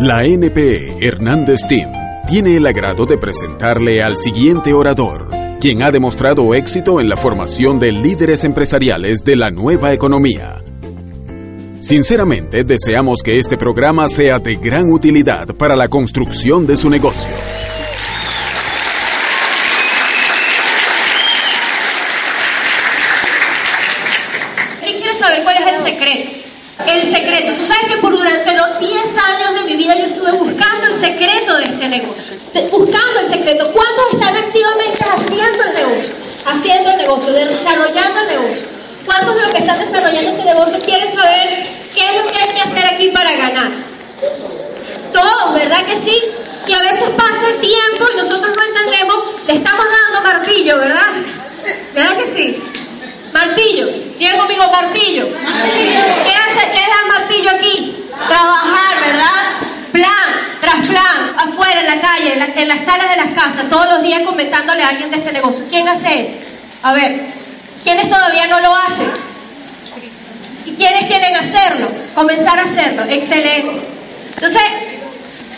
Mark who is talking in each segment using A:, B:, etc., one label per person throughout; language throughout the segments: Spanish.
A: La NPE Hernández Team tiene el agrado de presentarle al siguiente orador, quien ha demostrado éxito en la formación de líderes empresariales de la nueva economía. Sinceramente, deseamos que este programa sea de gran utilidad para la construcción de su negocio.
B: ¿Quién quiere saber cuál es el secreto? El secreto. Tú sabes que por durante los 10 años de mi vida yo estuve buscando el De- Buscando el secreto. ¿Cuántos están activamente haciendo el negocio? Haciendo el negocio, desarrollando el negocio. ¿Cuántos de los que están desarrollando este negocio quieren saber qué es lo que hay que hacer aquí para ganar? Todos, ¿verdad que sí? Y a veces pasa el tiempo y nosotros no entendemos, le estamos dando martillo, ¿verdad? ¿Verdad que sí? Martillo, diga conmigo martillo. ¿Qué hace, qué da martillo aquí? Trabajar, ¿verdad? Plan, tras plan, afuera, en la calle, en la, en la sala de las casas, todos los días comentándole a alguien de este negocio. ¿Quién hace eso? A ver, ¿quiénes todavía no lo hacen? ¿Y quiénes quieren hacerlo? Comenzar a hacerlo. Excelente. Entonces,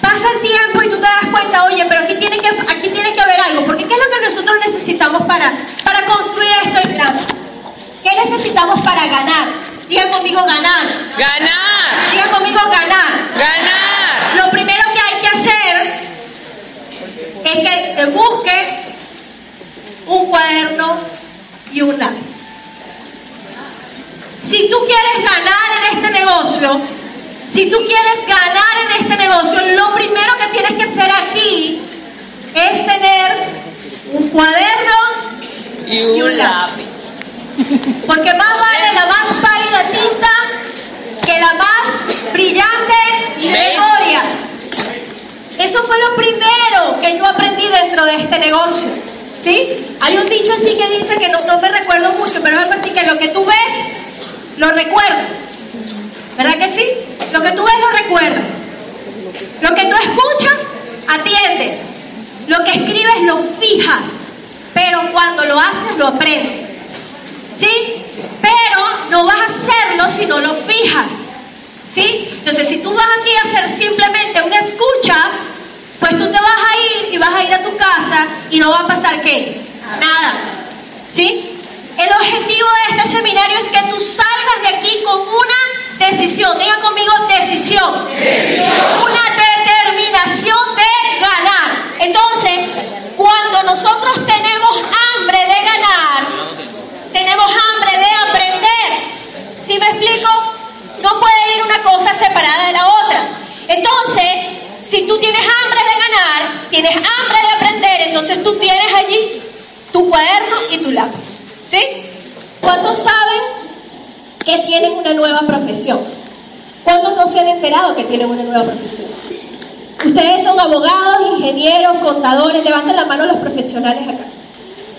B: pasa el tiempo y tú te das cuenta, oye, pero aquí tiene que, aquí tiene que haber algo, porque ¿qué es lo que nosotros necesitamos para, para construir esto en grande? ¿Qué necesitamos para ganar? Diga conmigo ganar.
C: Ganar,
B: Diga conmigo ganar.
C: ganar.
B: Lo primero hacer es que te busque un cuaderno y un lápiz. Si tú quieres ganar en este negocio, si tú quieres ganar en este negocio, lo primero que tienes que hacer aquí es tener un cuaderno
C: Y un lápiz.
B: porque más vale la más pálida tinta que la más brillante memoria. Eso fue lo primero que yo aprendí dentro de este negocio. ¿Sí? Hay un dicho así que dice que no, no me recuerdo mucho, pero es algo así que lo que tú ves, lo recuerdas. ¿Verdad que sí? Lo que tú ves, lo recuerdas. Lo que tú escuchas, atiendes. Lo que escribes, lo fijas. Pero cuando lo haces, lo aprendes. ¿Sí? Pero no vas a hacerlo si no lo fijas. ¿Sí? Entonces, si tú vas aquí a hacer simplemente una escucha, pues tú te vas a ir y vas a ir a tu casa y no va a pasar qué? Nada. ¿Sí? El objetivo de este seminario es que tú salgas de aquí con una decisión. Diga conmigo decisión. Una determinación de ganar. Entonces, cuando nosotros tenemos hambre de ganar, tenemos hambre de aprender. ¿Sí me explico? No puede ir una cosa separada de la otra. Entonces, si tú tienes hambre de ganar, tienes hambre de aprender, entonces tú tienes allí tu cuaderno y tu lápiz. ¿Sí? ¿Cuántos saben que tienen una nueva profesión? ¿Cuántos no se han enterado que tienen una nueva profesión? Ustedes son abogados, ingenieros, contadores. Levanten la mano los profesionales acá.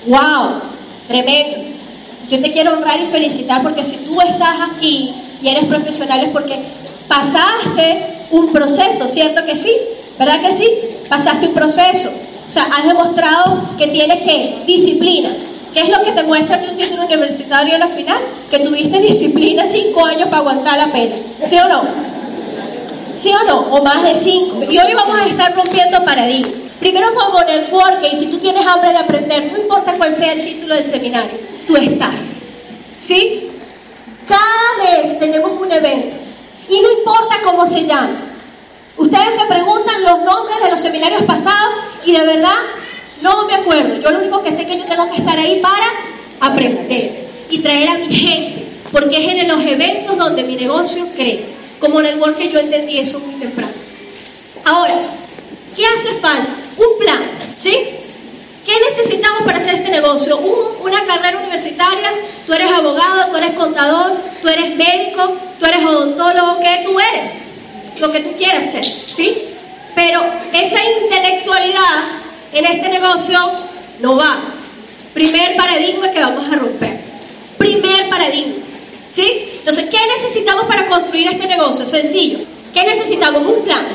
B: ¡Wow! Tremendo. Yo te quiero honrar y felicitar porque si tú estás aquí y eres profesional es porque pasaste un proceso, ¿cierto que sí? ¿Verdad que sí? Pasaste un proceso. O sea, has demostrado que tienes que disciplina. ¿Qué es lo que te muestra tu título universitario a la final? Que tuviste disciplina cinco años para aguantar la pena. ¿Sí o no? ¿Sí o no? O más de cinco. Y hoy vamos a estar rompiendo paradigmas. Primero como networking, si tú tienes hambre de aprender, no importa cuál sea el título del seminario, tú estás. ¿Sí? Cada vez tenemos un evento. Y no importa cómo se llama. Ustedes me preguntan los nombres de los seminarios pasados y de verdad no me acuerdo. Yo lo único que sé es que yo tengo que estar ahí para aprender y traer a mi gente, porque es en los eventos donde mi negocio crece. Como network que yo entendí eso muy temprano. Ahora, ¿qué hace falta? Un plan, ¿sí? ¿Qué negocio, un- una carrera universitaria, tú eres abogado, tú eres contador, tú eres médico, tú eres odontólogo, ¿qué tú eres? Lo que tú quieras ser, ¿sí? Pero esa intelectualidad en este negocio no va. Primer paradigma que vamos a romper. Primer paradigma. ¿Sí? Entonces, ¿qué necesitamos para construir este negocio? Sencillo. ¿Qué necesitamos? Un plan.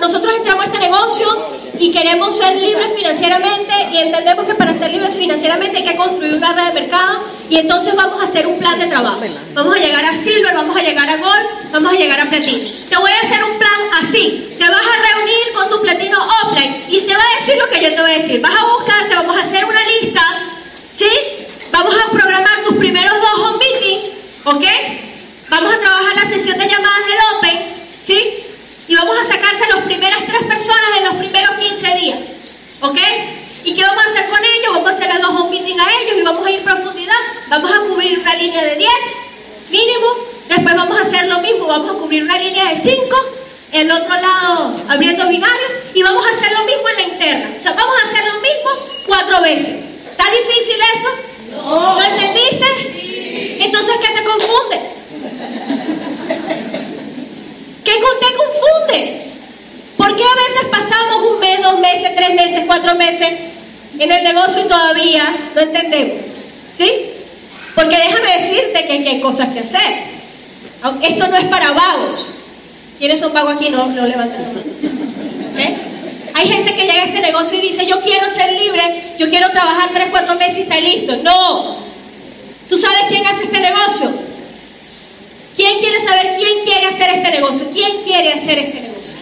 B: Nosotros entramos a este negocio y queremos ser libres financieramente y entendemos que para ser libres financieramente hay que construir una red de mercado y entonces vamos a hacer un plan de trabajo. Vamos a llegar a Silver, vamos a llegar a Gold, vamos a llegar a Platino. Te voy a hacer un plan así. Te vas a reunir con tu Platino offline y te va a decir lo que yo te voy a decir. Vas a buscar, te vamos a hacer una lista, ¿sí? Vamos a programar tus primeros dos home meetings, ¿ok? Vamos a trabajar la sesión de llamadas del Open, ¿sí? Y vamos a sacarte las primeras tres personas en los primeros 15 días, ¿ok? ¿Y qué vamos a hacer con ellos? Vamos a hacer las dos home meeting a ellos y vamos a ir profundidad. Vamos a cubrir una línea de 10 mínimo. Después vamos a hacer lo mismo, vamos a cubrir una línea de 5. El otro lado abriendo binarios y vamos a hacer lo mismo en la interna. O sea, vamos a hacer lo mismo cuatro veces. ¿Está difícil eso? ¿No, ¿Lo entendiste? Entonces, ¿qué te confunde? ¿Qué te confunde? ¿Por qué a veces pasamos un mes, dos meses, tres meses, cuatro meses en el negocio y todavía no entendemos? ¿Sí? Porque déjame decirte que hay cosas que hacer. Esto no es para vagos. ¿Quiénes son vagos aquí? No, no levanten la mano. ¿Eh? Hay gente que llega a este negocio y dice, yo quiero ser libre, yo quiero trabajar tres, cuatro meses y está listo. No. ¿Tú sabes quién hace este negocio? ¿Quién quiere saber quién quiere hacer este negocio? ¿Quién quiere hacer este negocio?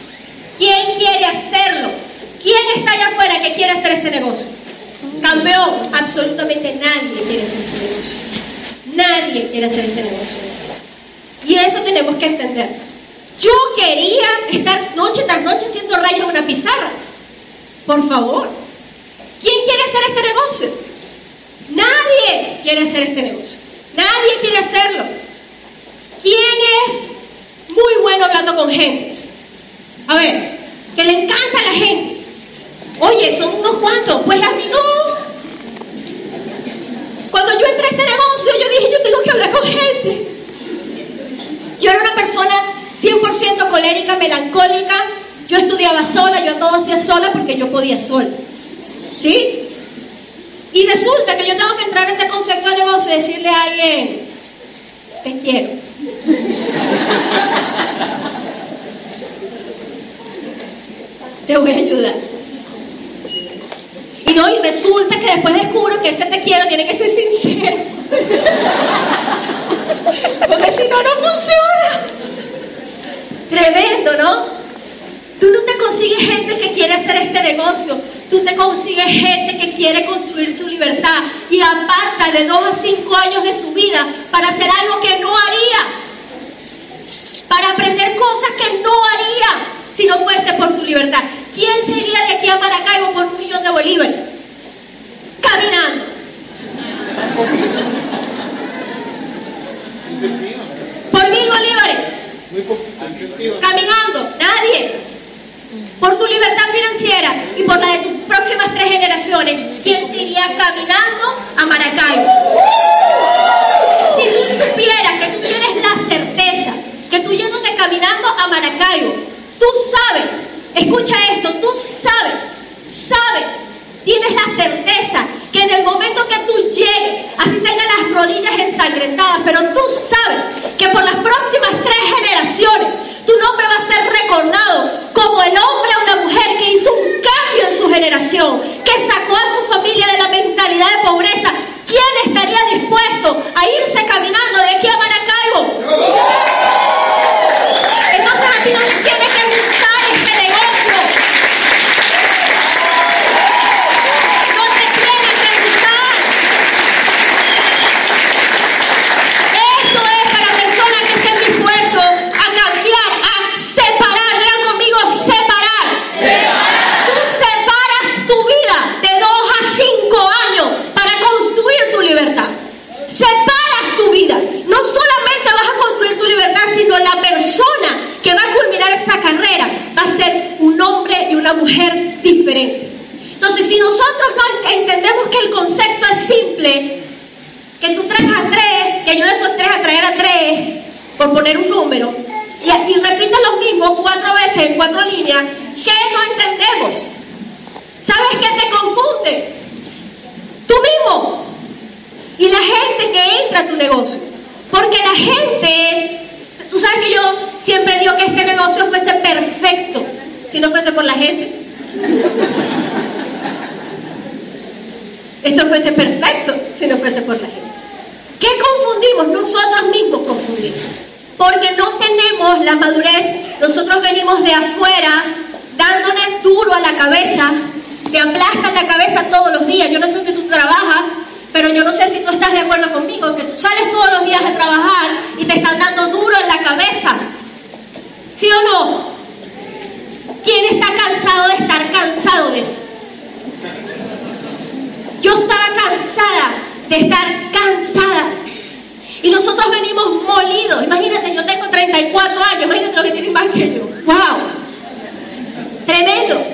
B: ¿Quién quiere hacerlo? ¿Quién está allá afuera que quiere hacer este negocio? Campeón, absolutamente nadie quiere hacer este negocio. Nadie quiere hacer este negocio. Y eso tenemos que entender. Yo quería estar noche tras noche haciendo rayos en una pizarra. Por favor. ¿Quién quiere hacer este negocio? Nadie quiere hacer este negocio. Nadie quiere hacerlo. ¿Quién es muy bueno hablando con gente? A ver, que le encanta a la gente. Oye, son unos cuantos. Pues a mí no. Cuando yo entré a este negocio, yo dije, yo tengo que hablar con gente. Yo era una persona 100% colérica, melancólica. Yo estudiaba sola, yo todo hacía sola porque yo podía sola. ¿Sí? Y resulta que yo tengo que entrar a este concepto de negocio y decirle a alguien, te quiero. Te voy a ayudar. Y no, y resulta que después descubro que ese te quiero tiene que ser sincero. Porque si no, no funciona. Tremendo, ¿no? Tú no te consigues gente que quiere hacer este negocio. Tú te consigues gente que quiere construir su libertad y aparta de dos a cinco años de su vida para hacer algo que no haría. Para aprender cosas que no haría si no fuese por su libertad. ¿Quién se iría de aquí a Maracaibo por un millón de bolívares? Caminando. Por mil bolívares. Caminando. Nadie. Por tu libertad financiera y por la de tus próximas tres generaciones, ¿quién se caminando a Maracaibo? Si tú supieras que tú tienes la certeza que tú yéndote caminando a Maracaibo, tú sabes, escucha esto, tú sabes, sabes, tienes la certeza que en el momento que tú llegues, así tengas las rodillas ensangrentadas, pero tú sabes que por las próximas tres generaciones tu nombre va a ser recordado como el hombre o la mujer que hizo un cambio en su generación, que sacó a su familia de la mentalidad de pobreza. ¿Quién estaría dispuesto a irse caminando de aquí a Maracaibo? Entonces así no te que va a culminar esa carrera va a ser un hombre y una mujer diferente. Entonces, si nosotros no entendemos que el concepto es simple, que tú traes a tres, que ayudes a esos tres a traer a tres, por poner un número, y, así repites lo mismo cuatro veces en cuatro líneas, ¿qué no entendemos? ¿Sabes qué te confunde? Tú mismo y la gente que entra a tu negocio. Porque la gente tú sabes que yo siempre digo que este negocio fuese perfecto si no fuese por la gente. Esto fuese perfecto si no fuese por la gente. ¿Qué confundimos? Nosotros mismos confundimos. Porque no tenemos la madurez, nosotros venimos de afuera dándole duro a la cabeza, te aplastan la cabeza todos los días. Yo no sé dónde tú trabajas, pero yo no sé si tú estás de acuerdo conmigo, que tú sales todos los días a trabajar y te están dando duro en la cabeza. ¿Sí o no? ¿Quién está cansado de estar cansado de eso? Yo estaba cansada de estar cansada. Y nosotros venimos molidos. Imagínate, yo tengo 34 años, imagínate lo que tiene más que yo. ¡Wow! Tremendo.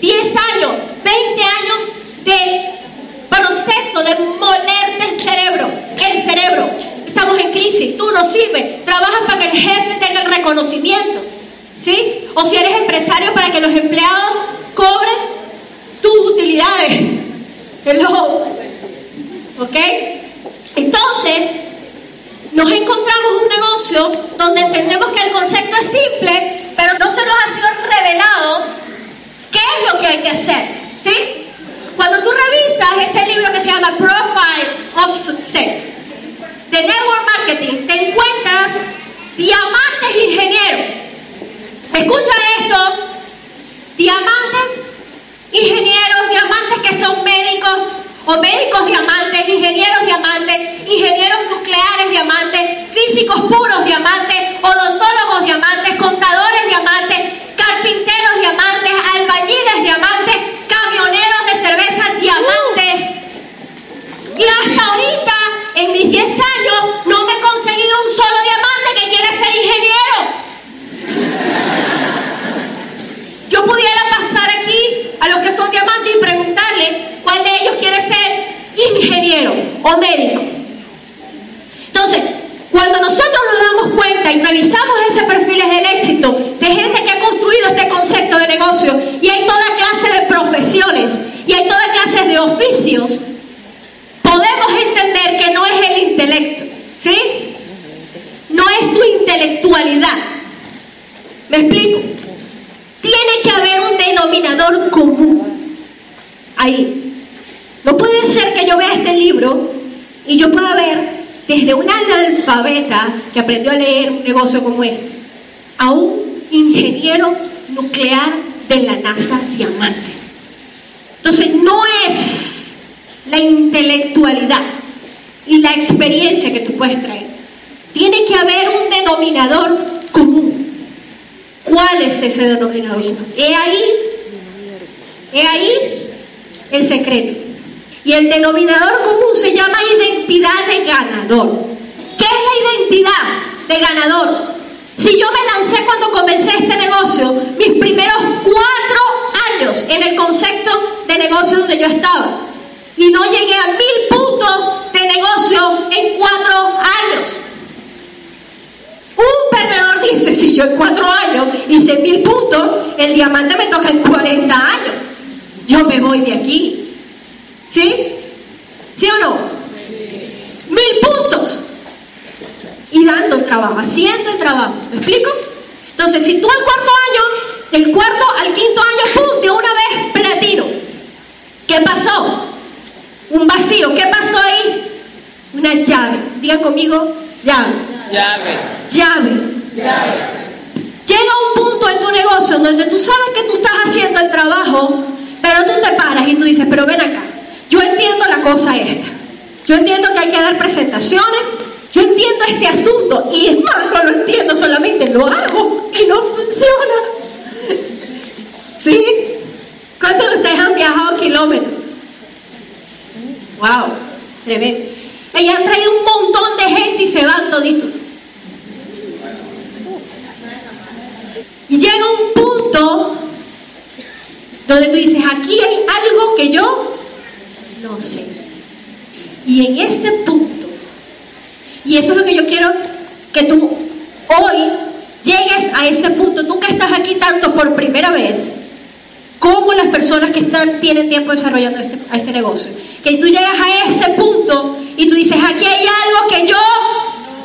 B: 10 años, 20 años de proceso de molerte el cerebro. El cerebro. Estamos en crisis, tú no sirves. Trabajas para que el jefe tenga el reconocimiento. ¿Sí? O si eres empresario para que los empleados cobren tus utilidades. Hello. ¿Ok? Entonces, nos encontramos un negocio donde entendemos que el concepto es simple, pero no se nos ha sido revelado qué es lo que hay que hacer. ¿Sí? Cuando tú revisas este libro que se llama Profile of Success de Network Marketing, te encuentras diamantes ingenieros. Escucha esto, diamantes ingenieros, diamantes que son médicos, o médicos diamantes, ingenieros diamantes, ingenieros nucleares diamantes, físicos puros diamantes, odontólogos diamantes, contadores diamantes, carpinteros diamantes, albañiles diamantes, camioneros de cerveza diamantes. Y hasta ahorita, en mis 10 años, no me he conseguido un solo diamante que quiere ser ingeniero. Yo pudiera pasar aquí a los que son diamantes y preguntarle cuál de ellos quiere ser ingeniero o médico. Entonces, cuando nosotros nos damos cuenta y revisamos ese perfiles del éxito de gente que ha construido este concepto de negocio y hay toda clase de profesiones y hay toda clase de oficios, podemos entender que no es el intelecto, ¿sí? No es tu intelectualidad. ¿Me explico? Tiene que haber un denominador común ahí. No puede ser que yo vea este libro y yo pueda ver desde un analfabeta que aprendió a leer un negocio como este a un ingeniero nuclear de la NASA diamante. Entonces no es la intelectualidad y la experiencia que tú puedes traer. Tiene que haber un denominador común. ¿Cuál es ese denominador común? He ahí, he ahí el secreto. Y el denominador común se llama identidad de ganador. ¿Qué es la identidad de ganador? Si yo me lancé cuando comencé este negocio, mis primeros cuatro años en el concepto de negocio donde yo estaba, y no llegué a mil puntos de negocio en cuatro años. Un perdedor dice, si yo en cuatro años hice mil puntos, el diamante me toca en 40 años. Yo me voy de aquí. ¿Sí? ¿Sí o no? Mil puntos. Y dando el trabajo, haciendo el trabajo. ¿Me explico? Entonces, si tú al cuarto año, del cuarto al quinto año, ¡pum! de una vez platino. ¿Qué pasó? Un vacío. ¿Qué pasó ahí? Una llave. Diga conmigo, llave.
D: Llave.
B: Llave. Llega un punto en tu negocio donde tú sabes que tú estás haciendo el trabajo, pero tú te paras y tú dices, pero ven acá, yo entiendo la cosa esta. Yo entiendo que hay que dar presentaciones, yo entiendo este asunto y es más, no lo entiendo, solamente lo hago y no funciona. ¿Sí? ¿Cuántos de ustedes han viajado kilómetros? ¡Wow! Tremendo. Ella han traído un montón de gente y se van toditos. Y llega un punto donde tú dices, aquí hay algo que yo no sé. Y en ese punto, y eso es lo que yo quiero que tú hoy llegues a ese punto, que estás aquí tanto por primera vez, como las personas que están, tienen tiempo desarrollando este, este negocio, que tú llegas a ese punto y tú dices, aquí hay algo que yo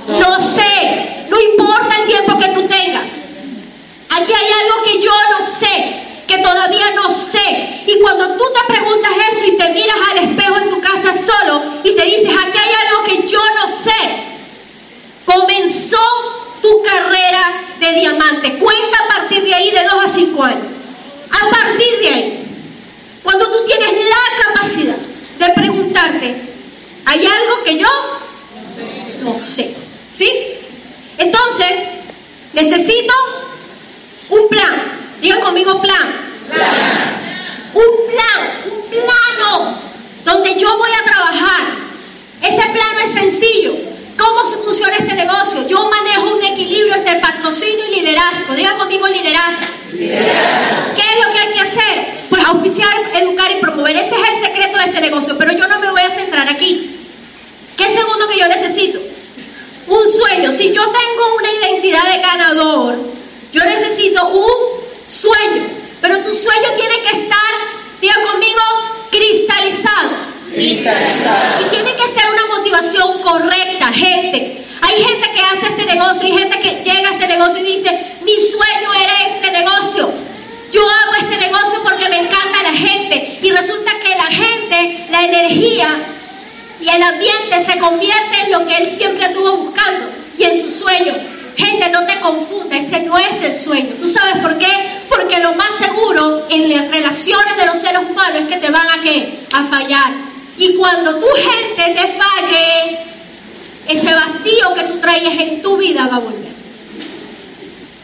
B: no sé, no importa el tiempo que tú tengas, aquí hay algo que yo no sé, que todavía no sé. Y cuando tú te preguntas eso y te miras al espejo en tu casa solo y te dices, aquí hay algo que yo no sé, comenzó tu carrera de diamante. Cuenta a partir de ahí de 2 a 5 años. A partir de ahí, cuando tú tienes la capacidad de preguntarte, ¿hay algo que yo no sé? ¿Sí? Entonces, necesito un plan. Digan conmigo plan. Un plan, un plano donde yo voy a trabajar. Ese plano es sencillo. ¿Cómo funciona este negocio? Yo manejo un equilibrio entre patrocinio y liderazgo. Diga conmigo liderazgo. ¿Qué es lo que hay que hacer? Pues auspiciar, educar y promover. Ese es el secreto de este negocio. Pero yo no me voy a centrar aquí. ¿Qué segundo que yo necesito? Un sueño. Si yo tengo una identidad de ganador, yo necesito un sueño. Pero tu sueño tiene que estar, diga conmigo, cristalizado.
E: Cristalizado.
B: Y tiene que ser una motivación correcta, gente. Hay gente que hace este negocio, hay gente que llega a este negocio y dice, mi sueño era este negocio. Yo hago este negocio porque me encanta la gente. Y resulta que la gente, la energía y el ambiente se convierte en lo que él siempre estuvo buscando y en su sueño. Gente, no te confunda, ese no es el sueño. ¿Tú sabes por qué? Porque lo más seguro en las relaciones de los seres humanos es que te van a, ¿qué? a fallar. Y cuando tu gente te falle, ese vacío que tú traes en tu vida va a volver.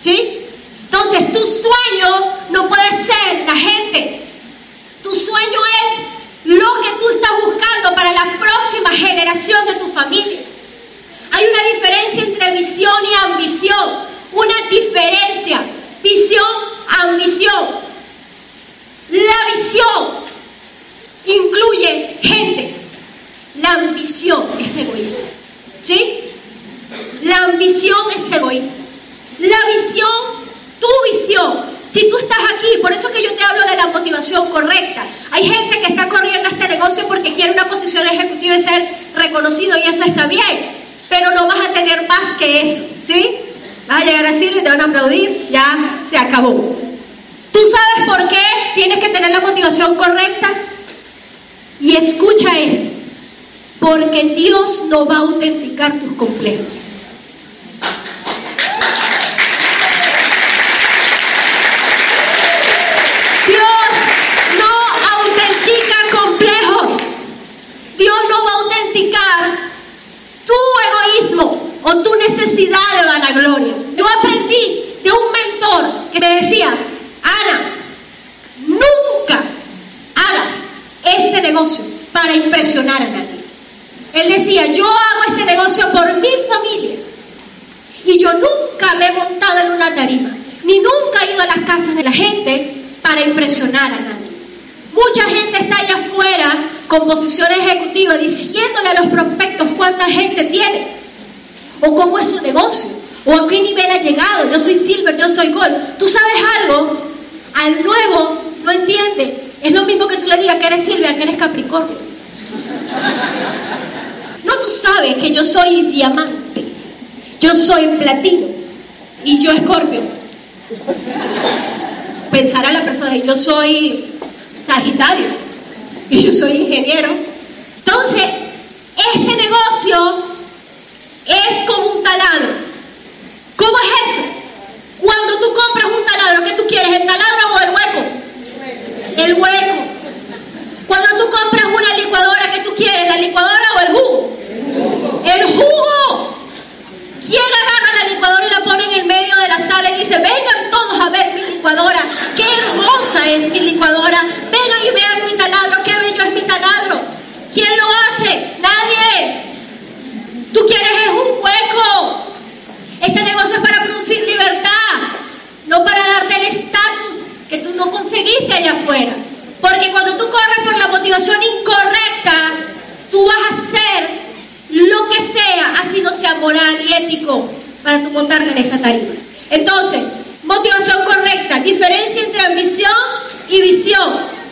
B: ¿Sí? Entonces tu sueño no puede ser la gente. Tu sueño es lo que tú estás buscando para la próxima generación de tu familia. Hay una diferencia entre visión y ambición. Una diferencia. Visión, ambición. La visión incluye gente. La ambición es egoísta. ¿Sí? La ambición es egoísta. La visión, tu visión. Si tú estás aquí, por eso que yo te hablo de la motivación correcta. Hay gente que está corriendo a este negocio porque quiere una posición ejecutiva y ser reconocido y eso está bien. Pero no vas a tener más que eso. ¿Sí? Vas a llegar a Silvia y te van a aplaudir, ya se acabó. ¿Tú sabes por qué tienes que tener la motivación correcta? Y escucha esto. Porque Dios no va a autenticar tus complejos. Dios no autentica complejos. Dios no va a autenticar tu egoísmo o tu necesidad de vanagloria. Yo aprendí de un mentor que me decía, Ana, nunca hagas este negocio para impresionar a nadie. Él decía, yo hago este negocio por mi familia. Y yo nunca me he montado en una tarima, ni nunca he ido a las casas de la gente para impresionar a nadie. Mucha gente está allá afuera con posiciones ejecutivas diciéndole a los prospectos cuánta gente tiene, o cómo es su negocio, o a qué nivel ha llegado. Yo soy silver, yo soy gold. ¿Tú sabes algo? Al nuevo no entiende. Es lo mismo que tú le digas que eres silver, que eres capricornio. No tú sabes que yo soy diamante, yo soy platino y yo escorpio. Pensará la persona, yo soy sagitario y yo soy ingeniero. Entonces, este negocio es como un taladro. ¿Cómo es eso? Cuando tú compras un taladro, ¿qué tú quieres? ¿El taladro o el hueco? El hueco. Cuando tú compras una licuadora, ¿qué tú quieres? ¿La licuadora o el jugo? El jugo. ¿Quién agarra la licuadora y la pone en el medio de la sala y dice, vengan todos a ver mi licuadora? ¡Qué hermosa es mi licuadora! Vengan y vean mi taladro, qué bello es mi taladro. ¿Quién lo hace? Nadie. Tú quieres es un hueco. Este negocio es para producir libertad, no para darte el estatus que tú no conseguiste allá afuera. Porque cuando tú corres por la motivación incorrecta, tú vas a hacer lo que sea, así no sea moral y ético, para tu montarte en esta tarifa. Entonces, motivación correcta, diferencia entre ambición y visión.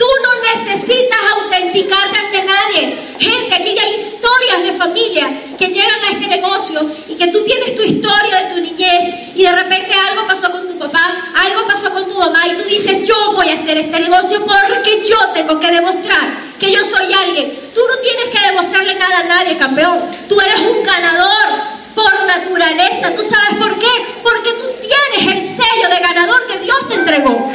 B: Tú no necesitas autenticarte ante nadie. Gente, aquí hay historias de familia que llegan a este negocio y que tú tienes tu historia de tu niñez y de repente algo pasó con tu papá, algo pasó con tu mamá y tú dices, yo voy a hacer este negocio porque yo tengo que demostrar que yo soy alguien. Tú no tienes que demostrarle nada a nadie, campeón. Tú eres un ganador por naturaleza. ¿Tú sabes por qué? Porque tú tienes el sello de ganador que Dios te entregó.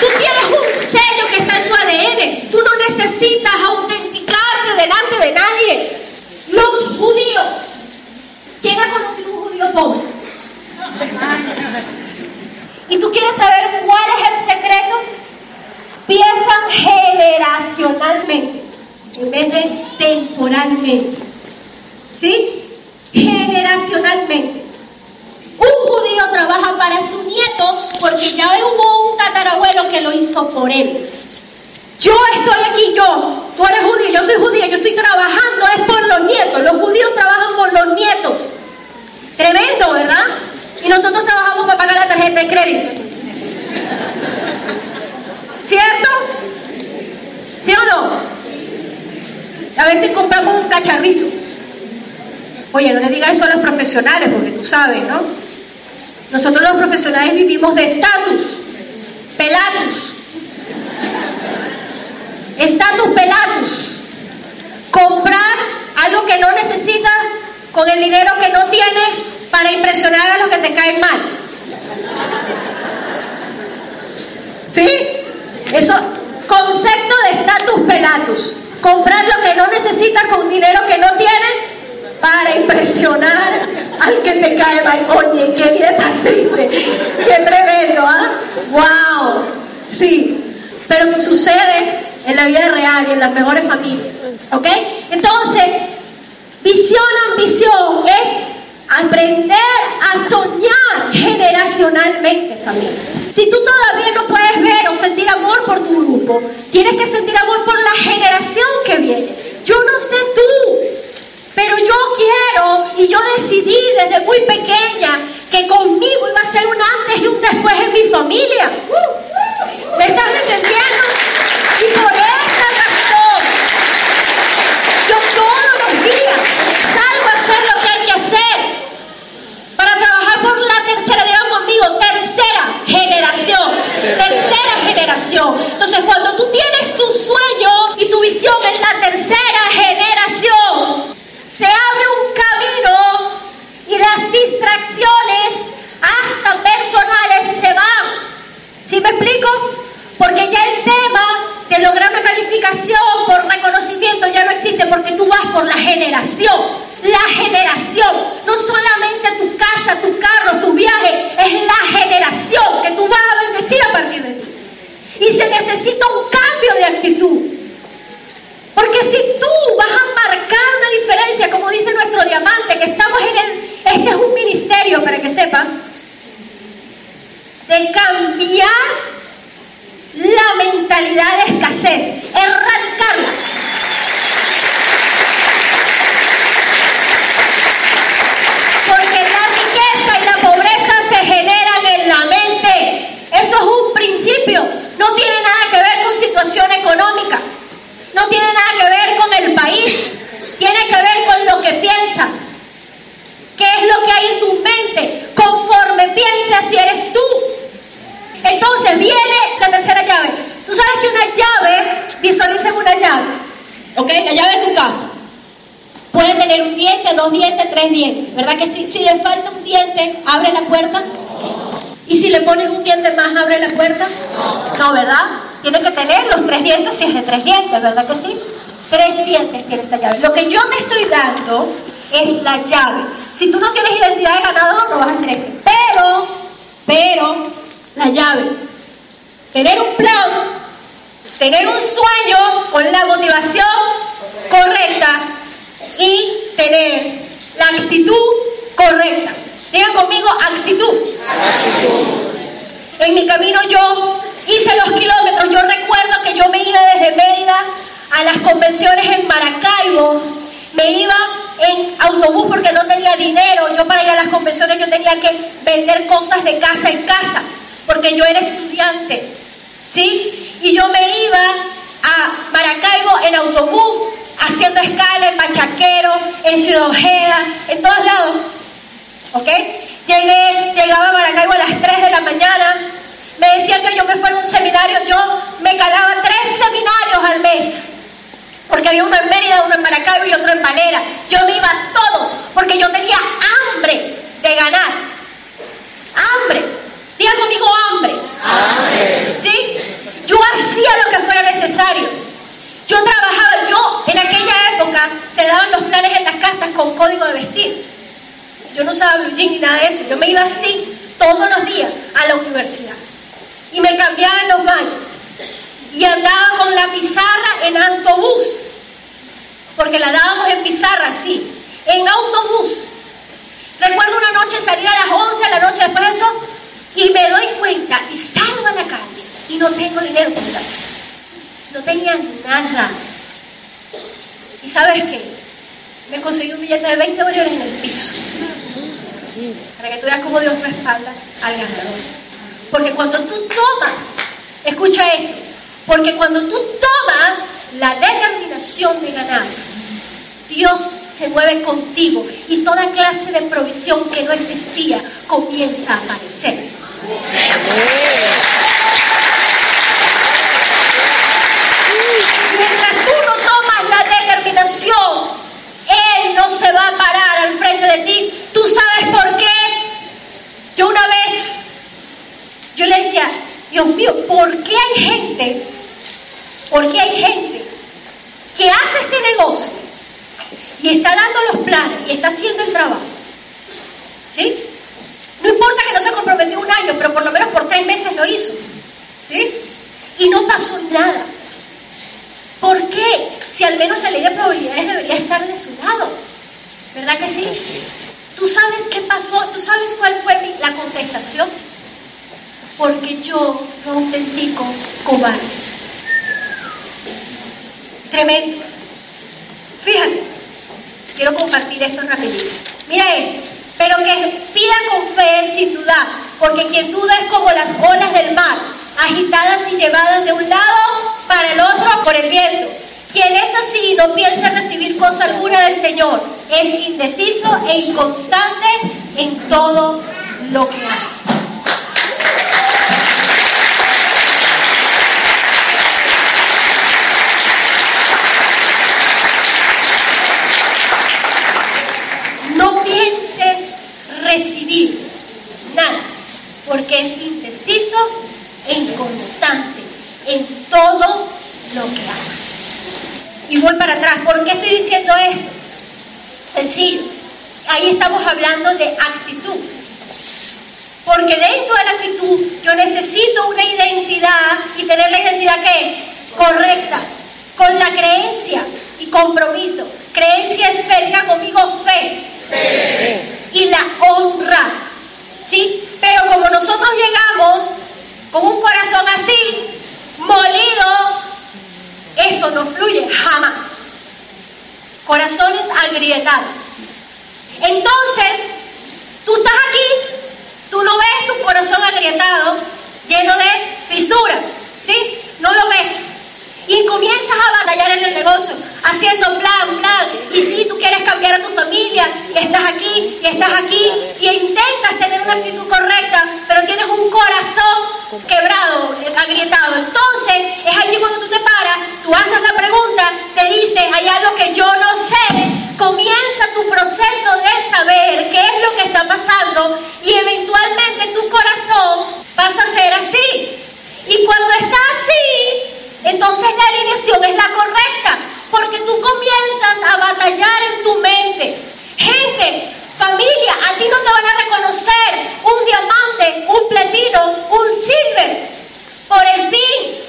B: Tú tienes un sello que está en tu ADN. Tú no necesitas autenticarte delante de nadie. Los judíos. ¿Quién ha conocido un judío pobre? ¿Y tú quieres saber cuál es el secreto? Piensan generacionalmente en vez de temporalmente. ¿Sí? Generacionalmente. Un judío trabaja para su nieto porque ya hubo un tatarabuelo que lo hizo por él. Yo estoy aquí, yo, tú eres judío, yo soy judía, yo estoy trabajando, es por los nietos. Los judíos trabajan por los nietos. Tremendo, ¿verdad? Y nosotros trabajamos para pagar la tarjeta de crédito. ¿Cierto? ¿Sí o no? A si compramos un cacharrito. Oye, no le digas eso a los profesionales, porque tú sabes, ¿no? Nosotros los profesionales vivimos de estatus, pelatus. Estatus pelatus. Comprar algo que no necesitas con el dinero que no tienes para impresionar a los que te caen mal. ¿Sí? Eso, concepto de estatus pelatus. Comprar lo que no necesitas con dinero que no tienes para impresionar al que te cae mal. Oye, qué vida tan triste, qué tremendo, ¿ah? ¡Wow! Sí, pero sucede en la vida real y en las mejores familias, ¿ok? Entonces, visión, ambición es aprender a soñar generacionalmente, familia. Si tú todavía no puedes ver o sentir amor por tu grupo, tienes que sentir amor por la generación que viene. Yo no sé tú, pero yo quiero y yo decidí desde muy pequeña que conmigo iba a ser un antes y un después en mi familia. ¿Me estás entendiendo? Y por esta razón, yo todos los días salgo a hacer lo que hay que hacer para trabajar por la tercera, digan conmigo, tercera generación, tercera generación. Entonces, cuando tú tienes tu sueño y tu visión en la tercera generación, se abre un camino y las distracciones, hasta personales, se van. ¿Sí me explico? Porque ya el tema de lograr una calificación por reconocimiento ya no existe porque tú vas por la generación. La generación, no solamente tu casa, tu carro, tu viaje, es la generación que tú vas a bendecir a partir de ti. Y se necesita un cambio de actitud. Porque si tú vas a marcar no tengo dinero No tenía nada. ¿Y sabes qué? Me conseguí un billete de 20 bolívares en el piso. Para que tú veas cómo Dios respalda al ganador. Porque cuando tú tomas, escucha esto, porque cuando tú tomas la determinación de ganar, Dios se mueve contigo y toda clase de provisión que no existía comienza a aparecer tú no tomas la Él no se va a parar al frente de ti. ¿Tú sabes por qué? Yo una vez, yo le decía, Dios mío, ¿por qué hay gente? ¿Por qué hay gente que hace este negocio y está dando los planes y está haciendo el trabajo? ¿Sí? No importa que no se comprometió un año, pero por lo menos por tres meses lo hizo. ¿Sí? Y no pasó nada. ¿Por qué? Si al menos la ley de probabilidades debería estar de su lado. ¿Verdad que sí? ¿Tú sabes qué pasó? ¿Tú sabes cuál fue mi- la contestación? Porque yo no autentico cobardes. Tremendo. Fíjate, quiero compartir esto rapidito. Mira esto. Pero que pida con fe sin dudar, porque quien duda es como las olas del mar, agitadas y llevadas de un lado para el otro por el viento. Quien es así no piensa recibir cosa alguna del Señor, es indeciso e inconstante en todo lo que hace. No piense recibir nada, porque es indeciso e inconstante en todo lo que hace. Y voy para atrás. ¿Por qué estoy diciendo esto? Sencillo. Ahí estamos hablando de actitud. Porque dentro de la actitud yo necesito una identidad y tener la identidad que correcta, con la creencia y compromiso. Creencia es fe, conmigo fe. Y la honra. ¿Sí? Pero como nosotros llegamos con un corazón así, molido, eso no fluye jamás. Corazones agrietados. Entonces, tú estás aquí, tú no ves tu corazón agrietado, lleno de fisuras, ¿sí? No lo ves. Y comienzas a batallar en el negocio, haciendo plan, plan. Y si tú quieres cambiar a tu familia, y estás aquí, y estás aquí, y intentas tener una actitud correcta, pero tienes un corazón quebrado, agrietado. Entonces, es allí cuando tú te paras, tú haces la pregunta, te dice, hay algo que yo no sé. Comienza tu proceso de saber qué es lo que está pasando, y eventualmente tu corazón pasa a ser así. Y cuando está así, entonces la alineación es la correcta, porque tú comienzas a batallar en tu mente. Gente, familia, a ti no te van a reconocer un diamante, un platino, un silver por el PIN.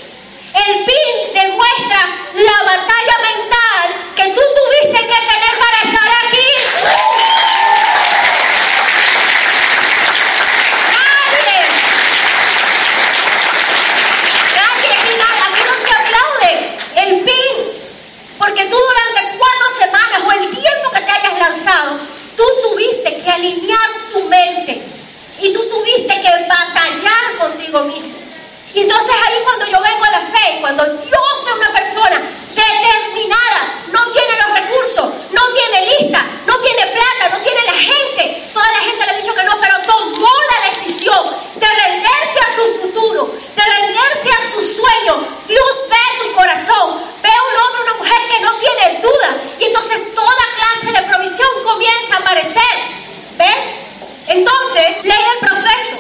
B: El PIN demuestra la batalla mental que tú tuviste que tener para estar aquí. alinear tu mente. Y tú tuviste que batallar contigo mismo. Y entonces ahí cuando yo vengo a la fe, cuando yo soy una persona determinada, no tiene los recursos, no tiene lista, no tiene plata, no tiene la gente. Toda la gente le ha dicho que no, pero tomó la decisión de rendirse a su futuro, de rendirse a su sueño. Dios ve tu corazón, ve un hombre, una mujer que no tiene duda. Y entonces toda clase de provisión comienza a aparecer. ¿Ves? Entonces, lee el proceso.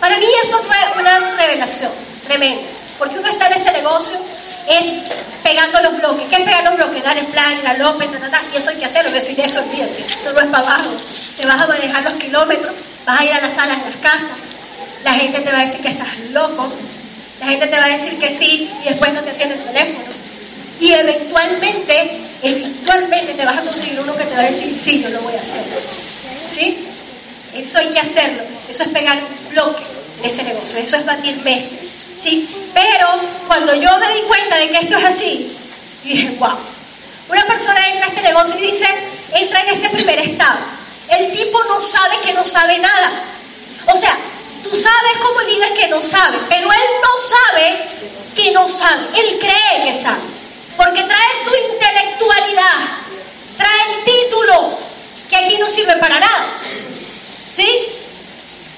B: Para mí esto fue una revelación tremenda. Porque uno está en este negocio es pegando los bloques. ¿Qué es pegar los bloques? Dar el plan, la López. Y eso hay que hacerlo, que soy de eso, olvídate. Eso no es para abajo. Te vas a manejar los kilómetros, vas a ir a las salas las casas. La gente te va a decir que estás loco. La gente te va a decir que sí y después no te atiende el teléfono. Y eventualmente, eventualmente te vas a conseguir uno que te va a decir, sí, yo lo voy a hacer. ¿Sí? Eso hay que hacerlo. Eso es pegar bloques en este negocio. Eso es batir mezclas. ¿Sí? Pero cuando yo me di cuenta de que esto es así, dije, wow. Una persona entra a este negocio y dice, entra en este primer estado. El tipo no sabe que no sabe nada. O sea, tú sabes como líder que no sabe, pero él no sabe que no sabe. Él cree que sabe. Porque trae su intelectualidad, trae el título, que aquí no sirve para nada. ¿Sí?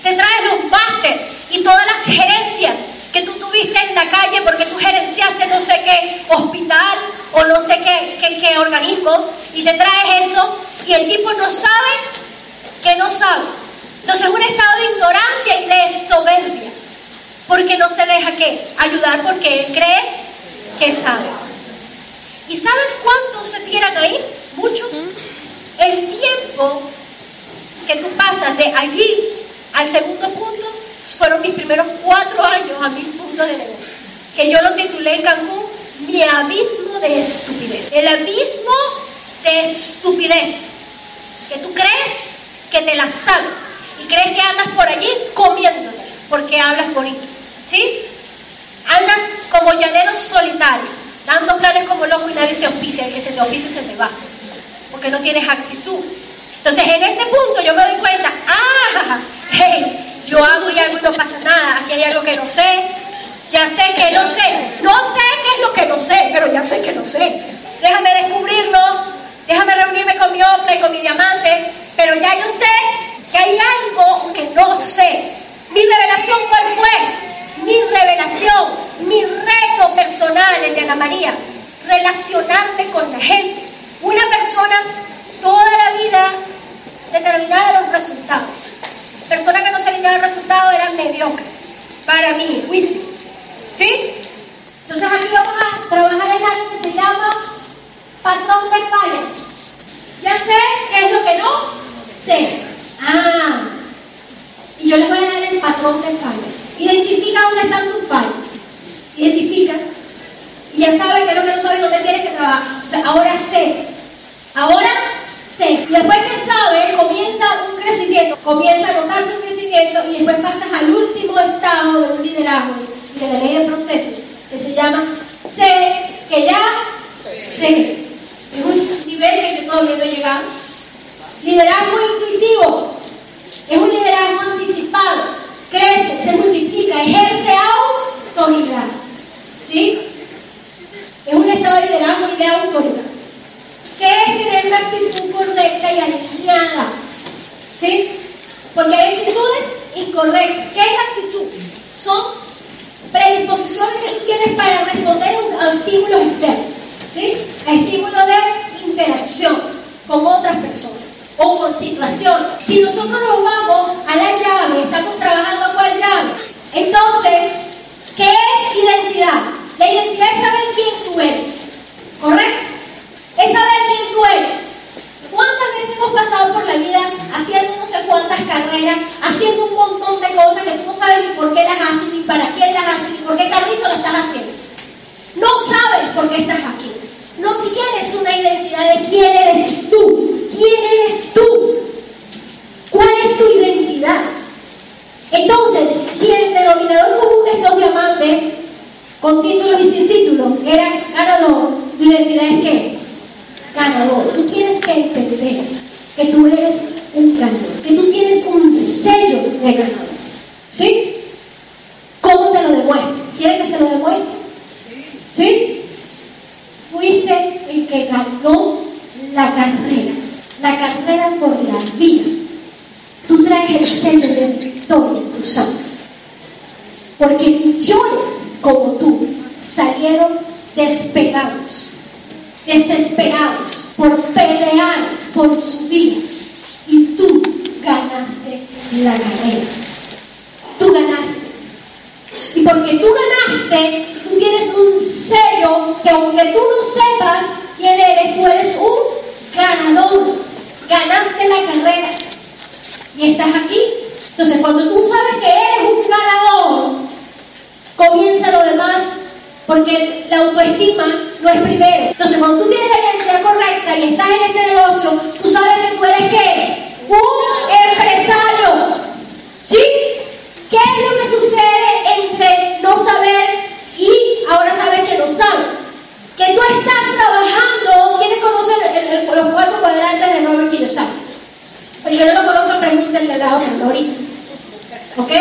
B: Te trae los másteres y todas las gerencias que tú tuviste en la calle porque tú gerenciaste no sé qué hospital o no sé qué, qué, qué organismo y te traes eso y el tipo no sabe que no sabe. Entonces es un estado de ignorancia y de soberbia porque no se deja que ayudar porque él cree que sabe. ¿Y sabes cuántos se tiran ahí? Muchos. El tiempo que tú pasas de allí al segundo punto fueron mis primeros cuatro años a mil puntos de negocio. Que yo lo titulé en Cancún Mi abismo de estupidez. El abismo de estupidez. Que tú crees que te la sabes y crees que andas por allí comiéndote porque hablas bonito. ¿Sí? Andas como llaneros solitarios, dando planes como loco y nadie se oficia, y que se te oficia se te va, porque no tienes actitud. Entonces, en este punto yo me doy cuenta, ah, hey, yo hago y algo y no pasa nada, aquí hay algo que no sé, ya sé que no sé, no sé qué es lo que no sé, pero ya sé que no sé. Déjame descubrirlo, déjame reunirme con mi hombre, con mi diamante, pero ya yo sé que hay algo que no sé. Mi revelación, ¿cuál fue? Mi revelación, mi reto personal, el de Ana María, relacionarme con la gente. Una persona toda la vida determinada de los resultados. Personas que no se alineaban al resultado eran mediocres, para mí, juicio. ¿Sí? Entonces aquí vamos a trabajar en algo que se llama patrón de fallas. Ya sé qué es lo que no sé. Ah, y yo les voy a dar el patrón de fallas. Identifica dónde están tus fallas. Identifica. Y ya sabes qué es lo que no sabes y dónde tienes que trabajar. O sea, ahora sé. Ahora sé. Y después que sabes, comienza un crecimiento. Comienza a notarse un crecimiento y después pasas al último estado de un liderazgo y de la ley de proceso, que se llama sé que ya sé. Es un nivel que todavía no he llegado. Liderazgo intuitivo. Es un liderazgo anticipado. Crece, se multiplica, ejerce autoridad. ¿Sí? Es un estado de liderazgo y de autoridad. ¿Qué es tener la actitud correcta y alineada? ¿Sí? Porque hay actitudes incorrectas. ¿Qué es la actitud? Son predisposiciones que tú tienes para responder a estímulos externos. ¿Sí? A estímulos de interacción con otras personas o con situaciones. Si nosotros nos vamos a la llave, estamos trabajando con la llave. Entonces, ¿qué es identidad? La identidad es saber quién tú eres. ¿Correcto? Es saber quién tú eres. ¿Cuántas veces hemos pasado por la vida haciendo no sé cuántas carreras, haciendo un montón de cosas que tú no sabes ni por qué las haces, ni para quién las haces, ni por qué carrizo lo estás haciendo? No sabes por qué estás aquí. No tienes una identidad de quién eres tú. ¿Quién eres tú? ¿Cuál es tu identidad? Entonces, si el denominador común de estos diamantes, con títulos y sin títulos, era ganador, tu identidad es qué? Ganador. Tú tienes que entender que tú eres un ganador, que tú tienes un sello de ganador. ¿Sí? ¿Cómo te lo demuestre? ¿Quieres que se lo demuestre? Sí. Fuiste el que ganó la carrera, la carrera por la vida. Tú traes el sello de victoria en tu sangre. Porque millones como tú salieron despegados, desesperados por pelear por su vida. Y tú ganaste la carrera. Tú ganaste. Y porque tú ganaste, tú tienes un sello que aunque tú no sepas quién eres, tú eres un ganador. Ganaste la carrera. Y estás aquí. Entonces, cuando tú sabes que eres un ganador, comienza lo demás porque la autoestima no es primero. Entonces, cuando tú tienes la identidad correcta y estás en este negocio, tú sabes que tú eres qué? Un empresario. ¿Sí? ¿Qué es lo que sucede entre no saber y ahora saber que no sabes? Que tú estás trabajando. ¿Quiénes conocen los cuatro cuadrantes de Robert Kiyosaki? Pero yo no lo conozco, pregúntenle a la otra ahorita. ¿Ok?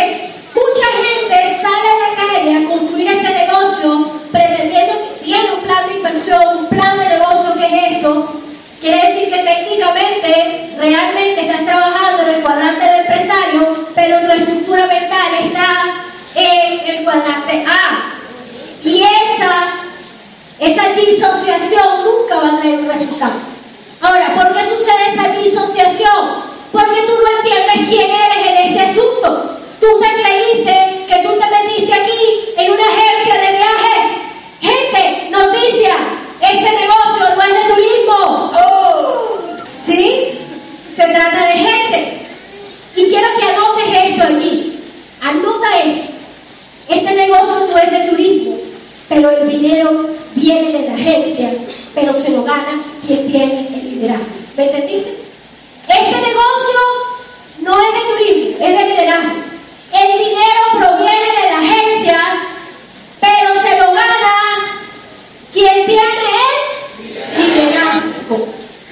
B: Mucha gente sale a la calle a construir este negocio pretendiendo que tiene un plan de inversión, un plan de negocio que es esto. Quiere decir que técnicamente, realmente estás trabajando en el cuadrante de empresario, pero tu estructura mental está en el cuadrante A. Y esa, esa disociación nunca va a traer un resultado. Ahora, ¿por qué sucede esa disociación? Porque tú no entiendes quién eres en este asunto. Tú te creíste que tú te metiste aquí en una agencia de viajes. Gente, noticia, este negocio no es de turismo. ¿Sí? Se trata de gente. Y quiero que anotes esto allí. Anota esto. Este negocio no es de turismo, pero el dinero viene de la agencia, pero se lo gana quien tiene el liderazgo. ¿Me entendiste? Este negocio no es de turismo, es de liderazgo. El dinero proviene de la agencia, pero se lo gana quien tiene el liderazgo.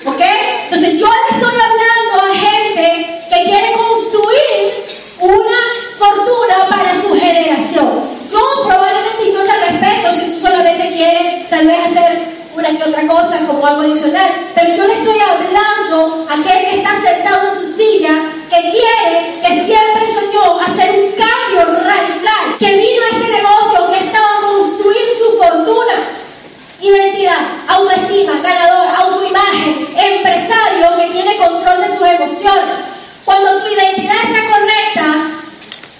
B: ¿Ok? Entonces yo le estoy hablando a gente que quiere construir una fortuna para su generación. Yo probablemente yo te respeto si tú solamente quieres tal vez hacer una que otra cosa como algo adicional, pero yo le estoy hablando a aquel que está sentado en su silla, que quiere, que siempre soñó hacer un cambio radical, que vino a este negocio, que estaba a construir su fortuna. Identidad, autoestima, ganador, autoimagen, empresario que tiene control de sus emociones. Cuando tu identidad está correcta,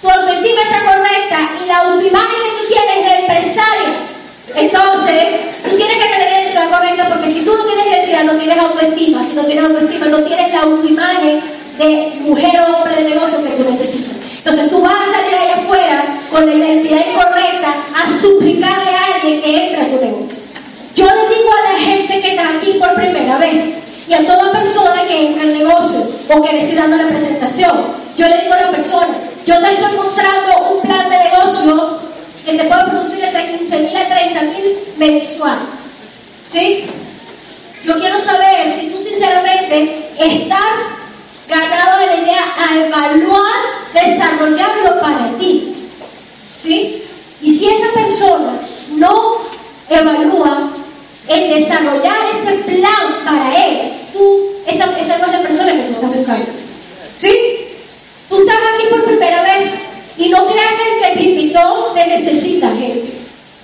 B: tu autoestima está correcta y la autoimagen que tú tienes de empresario entonces, tú tienes que tener identidad correcta porque si tú no tienes identidad, no tienes autoestima. Si no tienes autoestima, no tienes la autoimagen de mujer o hombre de negocio que tú necesitas. Entonces tú vas a salir allá afuera con la identidad incorrecta a suplicarle a alguien que entre a tu negocio. Yo le digo a la gente que está aquí por primera vez y a toda persona que entra al negocio o que le estoy dando la presentación, yo le digo a la persona, yo te estoy mostrando un plan de negocio que te puede producir entre 15 mil a 30 mil mensual. ¿Sí? Yo quiero saber si tú sinceramente estás ganado de la idea a evaluar, desarrollarlo para ti. ¿Sí? Y si esa persona no evalúa el desarrollar ese plan para él, tú, esa, esa no es la persona que tú estás buscando. ¿Sí? Tú estás aquí por primera vez y no creas que el que te invitó te necesita, gente.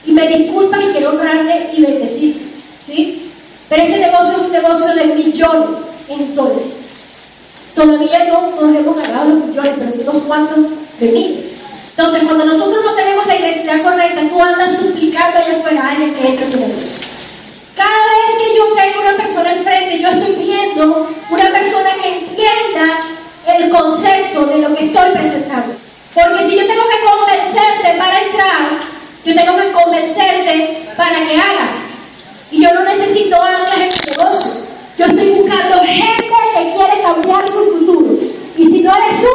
B: Y me disculpa y quiero honrarle y bendecirte. ¿Sí? Pero este negocio es un negocio de millones en dólares. Todavía no nos hemos ganado los millones, pero son unos cuantos de miles. Entonces, cuando nosotros no tenemos la identidad correcta, tú andas suplicando allá afuera a alguien que entre negocio. Cada vez que yo tengo una persona enfrente, yo estoy viendo una persona que entienda el concepto de lo que estoy presentando. Porque si yo tengo que convencerte para entrar, yo tengo que convencerte para que hagas. Y yo no necesito anclas en mi negocio. Yo estoy buscando gente que quiere cambiar su futuro. Y si no eres tú,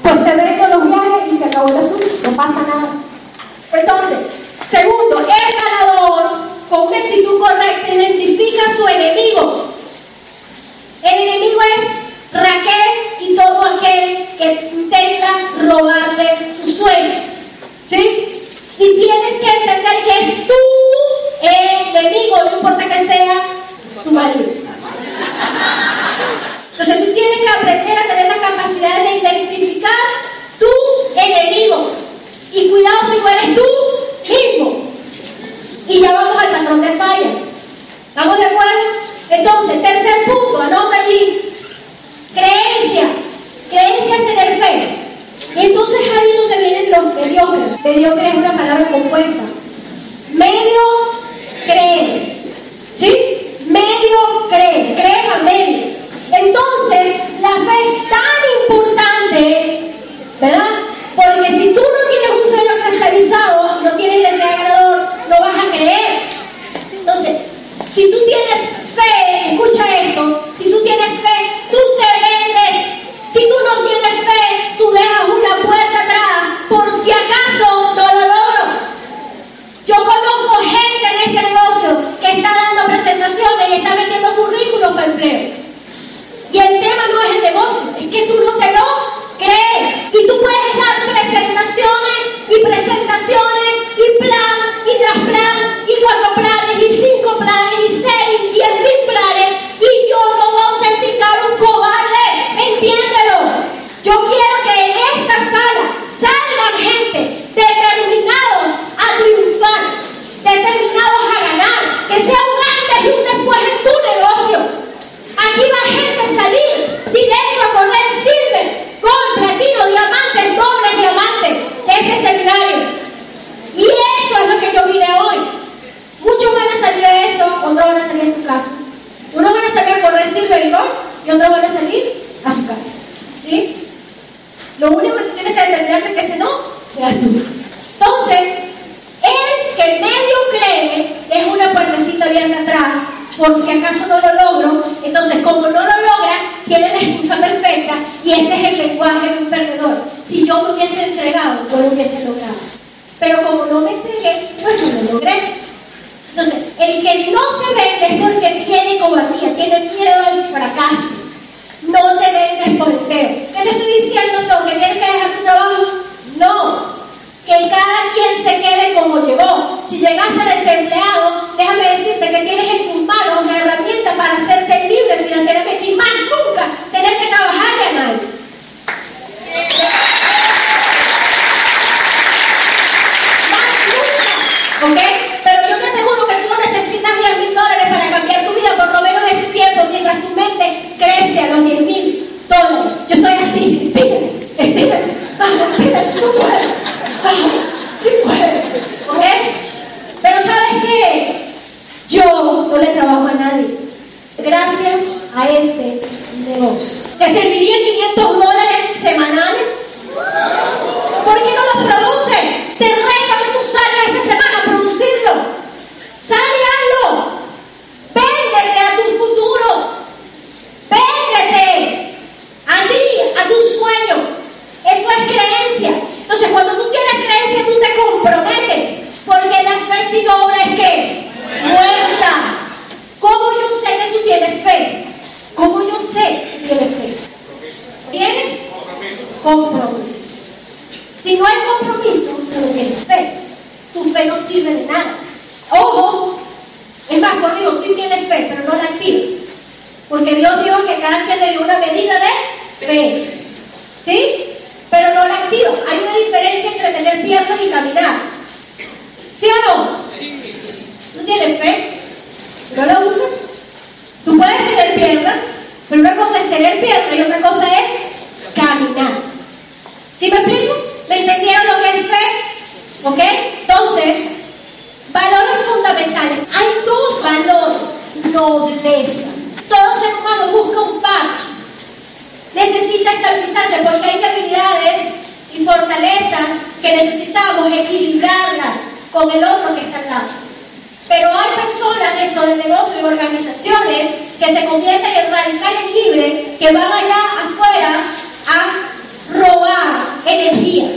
B: pues te ves los viajes y se acabó el asunto. No pasa nada. Entonces, segundo, el ganador con una actitud correcta identifica a su enemigo. El enemigo es Raquel y todo aquel que intenta robarte tu sueño. ¿Sí? Y tienes que entender que es tu enemigo, no importa que sea tu marido. Entonces tú tienes que aprender a tener la capacidad de identificar tu enemigo. Y cuidado si no eres tú mismo. Y ya vamos al patrón de falla. ¿Estamos de acuerdo? Entonces, tercer punto, anota allí. Creencia. Creencia es tener fe. Entonces ahí es donde vienen los mediocres. Mediocre es una palabra compuesta. Medio crees. ¿Sí? Medio crees. Crees a. Entonces, la fe es tan importante, ¿verdad? Porque si tú no tienes un sello cristalizado, no tienes identidad ganador, no vas a creer. Entonces, si tú tienes fe, escucha esto, si tú tienes fe, tú te vendes. Si tú no tienes fe, tú dejas una puerta atrás por si acaso no lo logro. Yo conozco gente en este negocio que está dando presentaciones y está metiendo currículos para empleo. Y el tema no es el negocio, es que tú no te lo crees. Y tú puedes dar presentaciones y presentaciones y plan y tras plan y cuatro planes y cinco planes y seis y diez mil planes y yo no voy a autenticar un cobarde. Entiéndelo. Yo quiero que en esta sala salgan gente determinados a triunfar, determinados a ganar, que sea un antes y un después en tu negocio. Aquí va gente a salir directo a correr silver, platino, diamantes, dobles diamantes este seminario. Y eso es lo que yo vine hoy. Muchos van a salir de eso, otros van a salir a su casa. Unos van a salir a correr silver y otros van a salir a su casa. ¿Sí? Lo único que tú tienes que determinarte es que ese no seas tú. Entonces, el que medio cree es una puertecita abierta atrás, por si acaso no lo logro. Entonces, como no lo logra, tiene la excusa perfecta y este es el lenguaje de un perdedor. Si yo me hubiese entregado, yo lo hubiese logrado. Pero como no me entregué, pues no lo logré. Entonces, el que no se vende es porque tiene cobardía, tiene miedo al fracaso. No te vendes por entero. ¿Qué te estoy diciendo tú? ¿Que tienes que dejar tu trabajo? No. Que cada quien se quede como llegó. Si llegaste desempleado, déjame decirte que tienes en tus manos una herramienta para hacerte libre financieramente más nunca tener que trabajarle a nadie. Más nunca. ¿Ok? Pero yo te aseguro que tú no necesitas 10 mil dólares para cambiar tu vida, por lo menos en este tiempo, mientras tu mente crece a los 10 mil dólares. Yo estoy así, estírate, estírate, vamos, estírate, tú puedes, sí puedes, ¿ok? Pero ¿sabes qué? Yo no le trabajo a nadie, gracias a este negocio. ¿Te serviría 500 dólares semanales? ¿Por qué no los produces? Te reto que tú salgas esta semana a producirlo. Sal y hazlo. Véndete a tu futuro. Véndete a ti, a tu sueño. Eso es creencia. Entonces, cuando tú tienes creencia, tú te comprometes. Porque la fe sin obra es que muerta. ¿Cómo yo sé que tú tienes fe? ¿Cómo yo sé que tienes fe? ¿Tienes? Compromiso. Si no hay compromiso, tú no tienes fe. Tu fe no sirve de nada. Ojo, es más, conmigo sí tienes fe, pero no la activas. Porque Dios dijo que cada quien le dio una medida de fe. ¿Sí? Pero no la activas. Hay una diferencia entre tener piernas y caminar. ¿Sí o no? ¿Tú tienes fe? ¿No la usas? Tú puedes tener piernas, pero una cosa es tener piernas y otra cosa es caminar. ¿Sí me explico? ¿Me entendieron lo que es fe? ¿Ok? Entonces, valores fundamentales. Hay dos valores. Nobleza. Todo ser humano busca un par. Necesita estabilizarse porque hay debilidades y fortalezas necesitamos equilibrarlas con el otro que está al lado. Pero hay personas dentro del negocio y organizaciones que se convierten en radicales libres que van allá afuera a robar energía.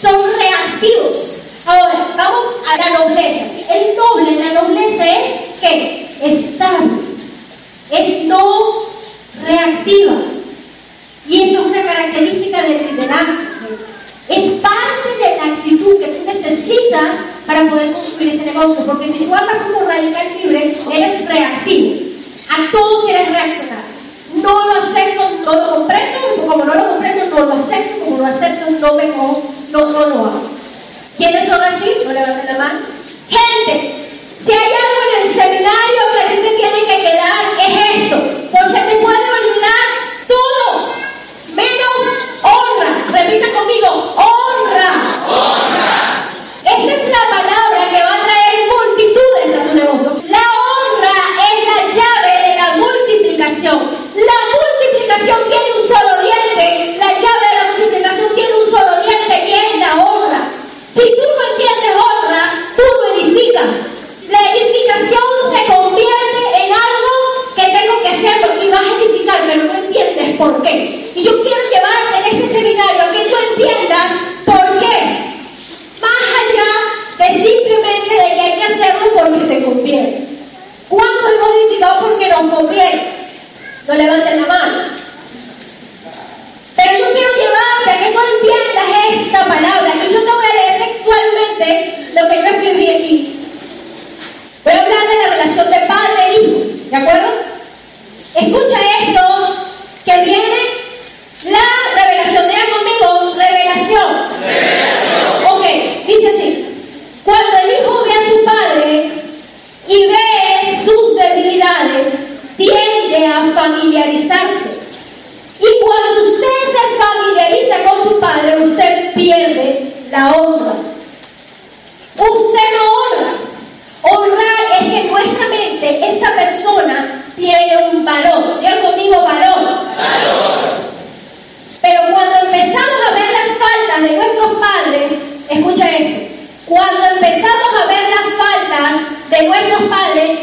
B: Son reactivos. Ahora, vamos a la nobleza. El noble, la nobleza es que estable, es no reactiva. Y eso es una característica del liderazgo. Es de la actitud que tú necesitas para poder construir este negocio. Porque si tú hablas como radical libre, eres reactivo. A todo quieres reaccionar. No lo acepto, no lo comprendo, como no lo comprendo, no lo acepto, como lo acepto, no me no, no, no lo hago. ¿Quiénes son así? No levanten la mano. Gente, si hay algo en el seminario que a ti te tiene que quedar, es esto. Porque te puede olvidar todo, menos honra. Repita conmigo. Honra. Si tú no entiendes otra, tú no edificas. La edificación se convierte en algo que tengo que hacerlo y vas a edificar, pero no entiendes por qué. Y yo quiero llevarte en este seminario a que tú entiendas por qué. Más allá de simplemente de que hay que hacerlo porque te conviene. ¿Cuántos hemos edificado porque nos conviene? No levanten la mano. Pero yo quiero llevarte a que tú entiendas esta palabra. Y yo te voy textualmente lo que yo escribí aquí. Voy a hablar de la relación de padre e hijo, ¿de acuerdo? Escucha esto, que viene la revelación. Diga conmigo.
C: Revelación.
B: Ok, dice así. Cuando el hijo ve a su padre y ve sus debilidades, tiende a familiarizarse. Y cuando usted se familiariza con su padre, usted pierde la honra. Usted lo honra. Honrar es que nuestra mente, esa persona, tiene un valor. Diga conmigo. Valor. Pero cuando empezamos a ver las faltas de nuestros padres, escucha esto. Cuando empezamos a ver las faltas de nuestros padres,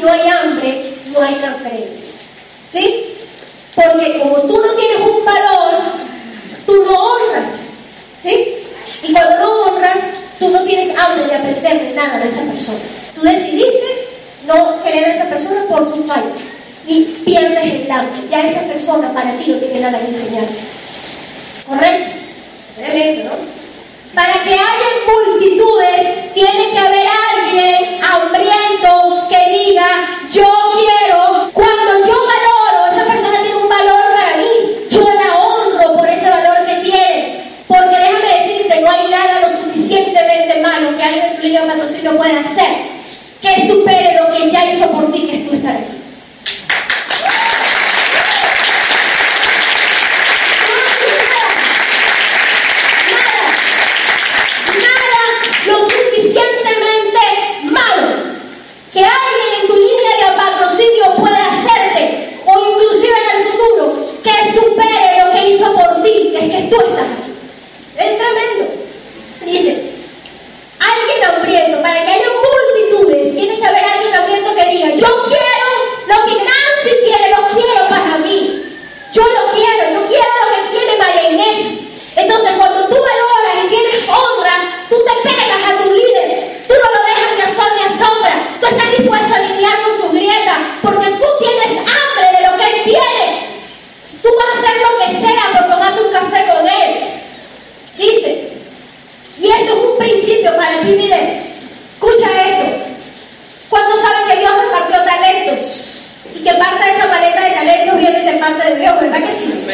B: no hay hambre, no hay transferencia. ¿Sí? Porque como tú no tienes un valor, tú no honras. ¿Sí? Y cuando no honras, tú no tienes hambre de aprender nada de esa persona. Tú decidiste no querer a esa persona por sus fallas. Y pierdes el hambre. Ya esa persona para ti no tiene nada que enseñar. ¿Correcto? Tremendo. Para que haya multitudes, tiene que haber alguien hambriento yo quiero, cuando yo valoro, esa persona tiene un valor para mí, yo la honro por ese valor que tiene. Porque déjame decirte, no hay nada lo suficientemente malo que alguien que tú le patrocinio pueda hacer que supere lo que ya hizo por ti, que es tú estar aquí. nada lo suficientemente malo que hay Él supere lo que hizo por ti, que es que tú estás aquí. Es tremendo. Dice, alguien hambriento, para que haya multitudes, tiene que haber alguien hambriento que diga, yo quiero lo que Nancy quiere, lo quiero para mí. Yo lo escucha esto. ¿Cuántos saben que Dios repartió talentos? Y que parte de esa paleta de talentos viene de parte de Dios, ¿verdad que sí?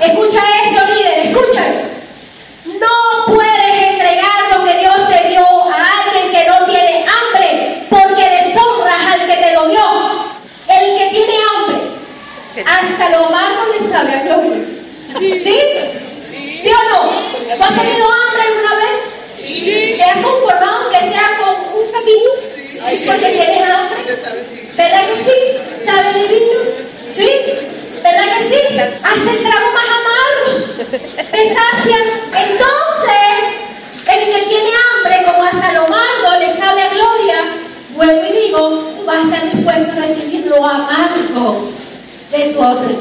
B: Escucha esto, líder, escucha. No puedes entregar lo que Dios te dio a alguien que no tiene hambre, porque deshonras al que te lo dio. El que tiene hambre, hasta lo malo le sabe a gloria. ¿Sí? ¿Sí? O no? ¿Cuánto tenido hambre? ¿Te has conformado que sea con un pepino? Porque tienes hambre. ¿Verdad que sí? ¿Sabe divino? ¿Sí? ¿Verdad que sí? Hasta el trago más amargo. Te sacian. Entonces, el que tiene hambre, como hasta lo amargo le sabe a gloria, vuelvo y digo, tú vas a estar dispuesto a recibir lo amargo de tu hombre.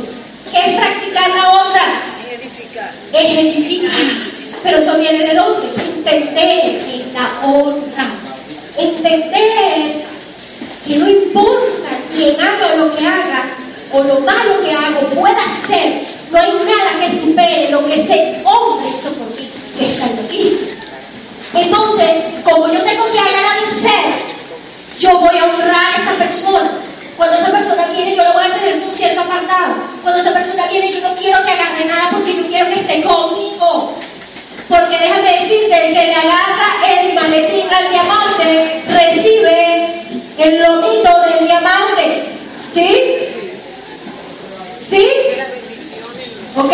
B: ¿Qué es practicar la honra?
C: Edificar.
B: Es edificar. Pero eso viene de dónde? Entender en la honra. Entender que no importa quién haga lo que haga o lo malo que hago pueda hacer, no hay nada que supere lo que ese hombre hizo por mí, que está en aquí. Entonces, como yo tengo que agradecer, yo voy a honrar a esa persona. Cuando esa persona viene, yo lo voy a tener su cierto apartado. Cuando esa persona viene, yo no quiero que agarre nada porque yo quiero que esté conmigo. Porque déjame decirte, el que le agarra el maletín al diamante, recibe el lomito del diamante. ¿Sí? ¿Sí? ¿Ok?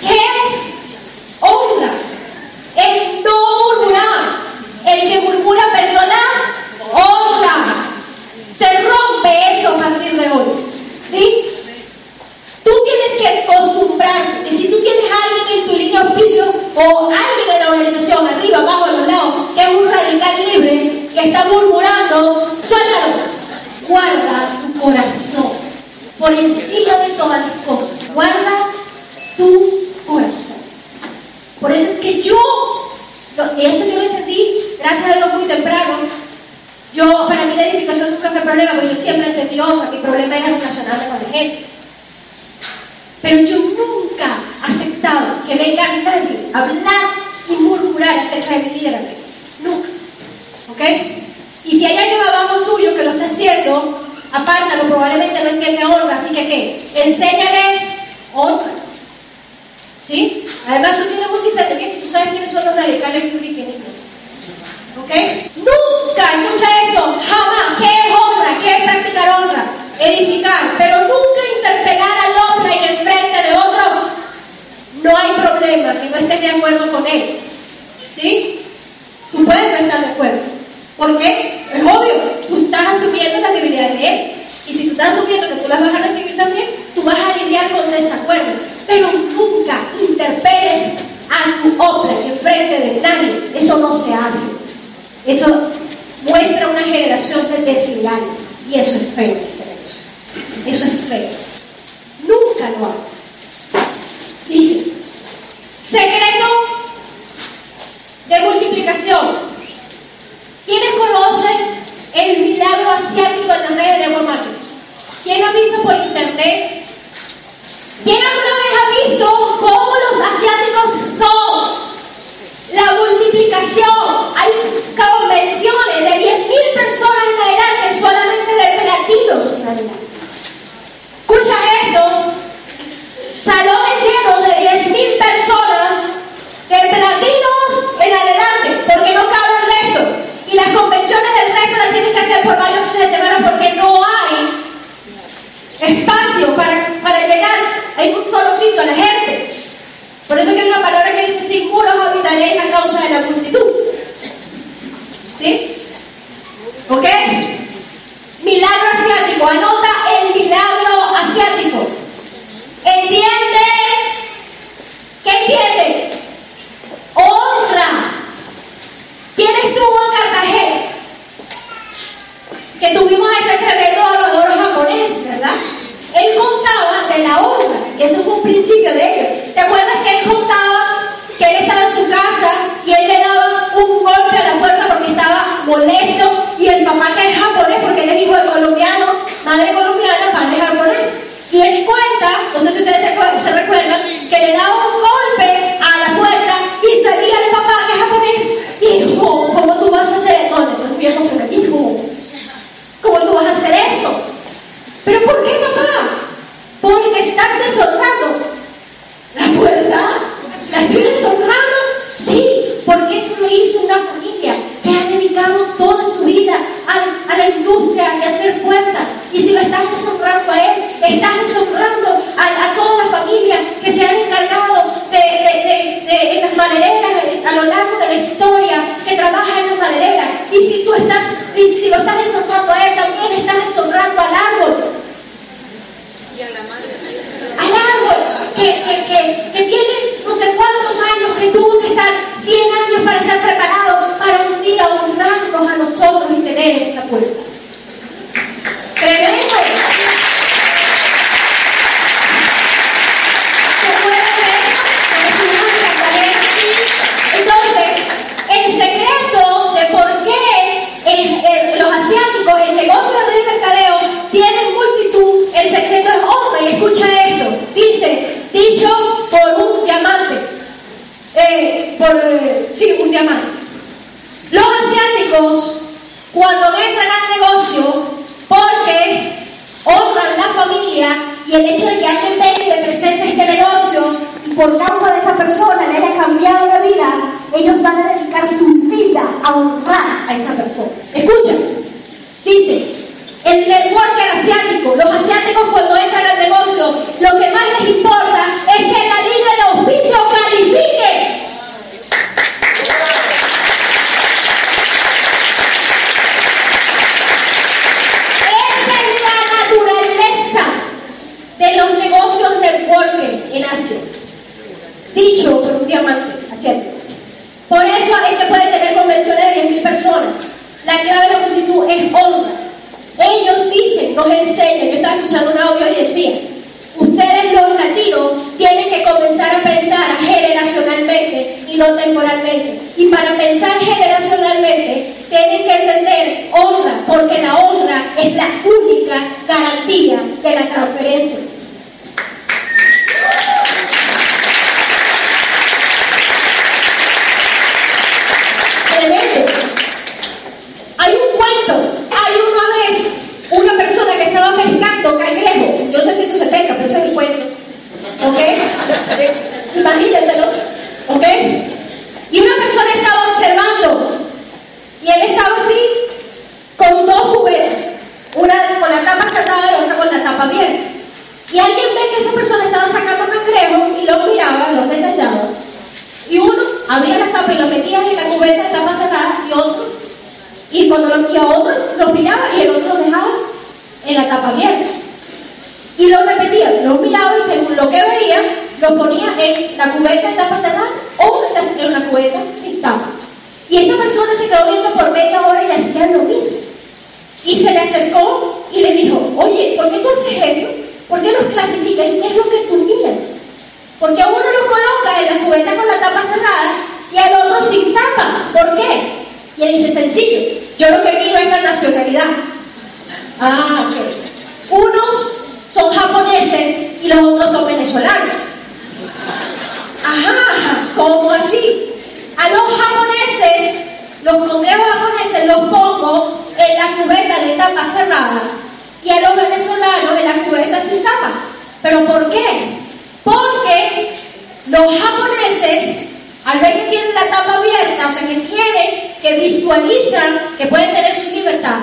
B: ¿Qué es honra? Es no murmurar. El que murmura perdió la honra. Se rompe eso a partir de hoy. ¿Sí? Tú tienes que acostumbrarte. Si tú tienes a alguien en tu línea de auspicio o alguien en la organización, arriba, abajo, a los lados, que es un radical libre, que está murmurando, suéltalo. Guarda tu corazón por encima de todas las cosas. Guarda tu corazón. Por eso es que yo, y esto yo lo entendí, gracias a Dios, muy temprano. Yo, para mí la edificación nunca fue problema, porque yo siempre entendí, oh, mi problema era relacionarme con la gente. Pero yo nunca he aceptado que venga nadie a hablar y murmurar acerca de mi. Nunca. ¿Ok? Y si hay alguien abajo tuyo que lo está haciendo, apártalo, probablemente no entiende honra, así que ¿qué? Enséñale honra. ¿Sí? Además tú tienes un y tú sabes quiénes son los radicales puritanitos. ¿Ok? Nunca, escucha esto, jamás, ¿qué es honra? ¿Qué es practicar honra? Edificar, pero nunca interpelar al hombre en el frente de otros. No hay problema que no estés de acuerdo con él. ¿Sí? Tú puedes no estar de acuerdo. ¿Por qué? Es obvio, tú estás asumiendo las debilidades de él. Y si tú estás asumiendo que tú las vas a recibir también, tú vas a lidiar con desacuerdos. Pero nunca interpeles a tu hombre en frente de nadie. Eso no se hace. Eso muestra una generación de desiguales. Y eso es feo. Eso es feo. Nunca lo hagas. Dice, secreto de multiplicación. ¿Quiénes conocen el milagro asiático por, eh, sí, un diamante. Los asiáticos, cuando entran al negocio, porque honran la familia y el hecho de que alguien venga y represente este negocio, y por causa de esa persona le haya cambiado la vida, ellos van a dedicar su vida a honrar a esa persona. Escuchen, dice, el networker asiático, los asiáticos cuando entran al negocio, lo que más les importa es que la liga de oficio Dicen, nos enseñan, yo estaba escuchando un audio y decía, ustedes los latinos tienen que comenzar a pensar generacionalmente y no temporalmente. Y para pensar generacionalmente, tienen que entender honra, porque la honra es la única garantía de la transferencia. Tremendo. Hay un cuento. Hay una vez una persona que estaba pescando cangrejo. Yo no sé si eso se pesca, pero eso es el cuento. ¿Ok? Eh, Imagínatelo. ¿Ok? Y una persona estaba observando. Y él estaba así, con dos cubetas. Una con la tapa cerrada y otra con la tapa abierta. Y alguien ve que esa persona estaba sacando cangrejo y lo miraba, lo detallaba. Y uno abría la tapa y lo metía en la cubeta de tapa cerrada y otro y cuando lo y a otro lo miraba y el otro lo dejaba en la tapa abierta. Y lo repetía, lo miraba y según lo que veía, lo ponía en la cubeta de tapa cerrada o en la- cubeta sin tapa. Y esta persona se quedó viendo por media hora y hacía lo mismo. Y se le acercó y le dijo, oye, ¿por qué tú haces eso? ¿Por qué los clasificas? ¿Y qué es lo que tú miras? Porque a uno lo coloca en la cubeta con la tapa cerrada y al otro sin tapa. ¿Por qué? Y él dice, sencillo, yo lo que miro es la nacionalidad. Ah, ok. Unos son japoneses y los otros son venezolanos. Ajá, ¿cómo así? A los japoneses, los congrejos japoneses los pongo en la cubeta de tapa cerrada y a los venezolanos en la cubeta sin tapa. ¿Pero por qué? Porque los japoneses, al ver que tienen la tapa abierta, o sea, que tienen, que visualizan que pueden tener su libertad,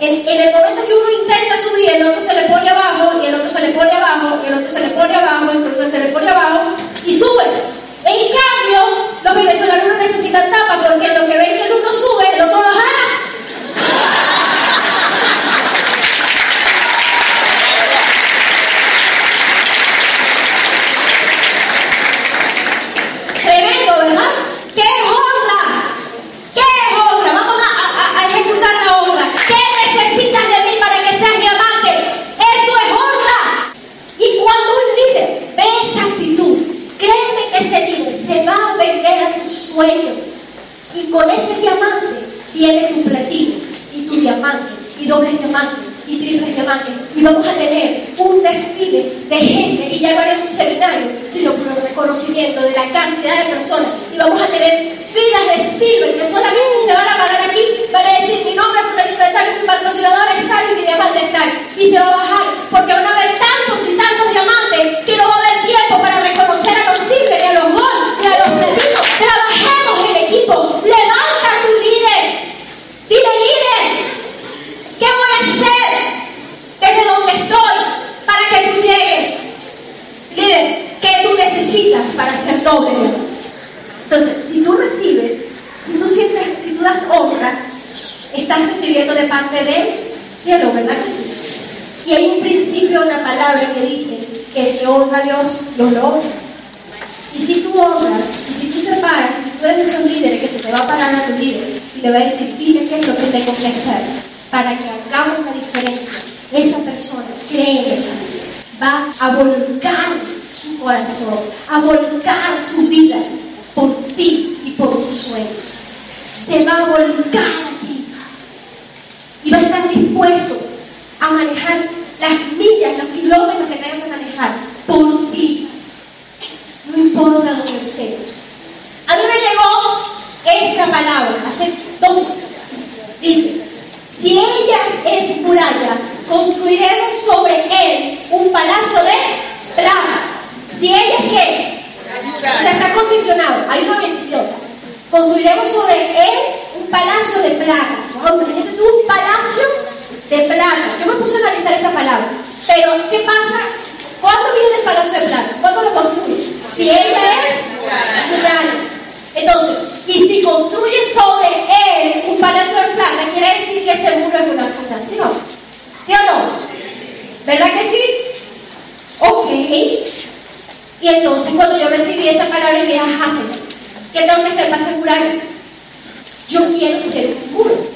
B: en, el momento que uno intenta subir, el otro se le pone abajo, y el otro se le pone abajo, y el otro se le pone abajo, y el otro se le pone abajo, y subes. En cambio, los venezolanos no necesitan tapa, porque lo que ven que el uno sube, el otro lo jala. Tremendo, ¿verdad? ¿Qué es honra? ¿Qué es honra? Vamos a, a- a ejecutar la honra. ¿Qué necesitas de mí para que seas mi amante? Eso es honra. Y cuando un líder ve esa actitud, créeme que ese líder se va a vender a tus sueños. Con ese diamante viene tu platino y tu diamante y dobles diamantes y triples diamantes. Y vamos a tener un desfile de gente y ya no haremos un seminario, sino por el reconocimiento de la cantidad de personas. Y vamos a tener filas de silver que solamente se van a parar aquí para decir mi nombre es tal, mi patrocinador es tal y mi diamante es. Y se va a bajar porque van a haber tantos y tantos diamantes que no va a haber tiempo para reconocer a los silver y a los gold y a los platinos. Trabajemos en equipo. Levanta tu líder. Dile líder. ¿Qué voy a hacer desde donde estoy para que tú llegues? Líder, ¿qué tú necesitas para ser doble? Entonces, si tú recibes, si tú sientes, si tú das honra, estás recibiendo de parte del cielo, ¿verdad que sí? Y hay un principio, una palabra que dice que el que honra a Dios, lo honra. Y si tú honras, y si tú te paras, tú eres esos líderes que se te va a parar a tu líder y le va a decir, dile qué es lo que tengo que hacer para que hagamos la diferencia, esa persona, créeme, va a volcar su corazón, a volcar su vida por ti y por tus sueños. Se va a volcar a ti y va a estar dispuesto a manejar las millas, los kilómetros que tengas que manejar por ti. No importa dónde estés. A mí me llegó esta palabra hace dos meses. Dice, si ella muralla, construiremos sobre él un palacio de plata. Si ella es qué? O sea, está condicionado. Hay una bendición. Construiremos sobre él un palacio de plata. Wow, imagínate tú un palacio de plata. Yo me puse a analizar esta palabra. Pero, ¿qué pasa? ¿Cuándo viene el palacio de plata? ¿Cuándo lo construye? Si ella es muralla. Entonces, y si construye sobre él un palacio de plata, quiere decir que ese muro es una fundación. ¿Sí o no? ¿Verdad que sí? Ok. Y entonces cuando yo recibí esa palabra, dije, ajá, Señor, ¿qué tengo que hacer para asegurar? Yo quiero ser un.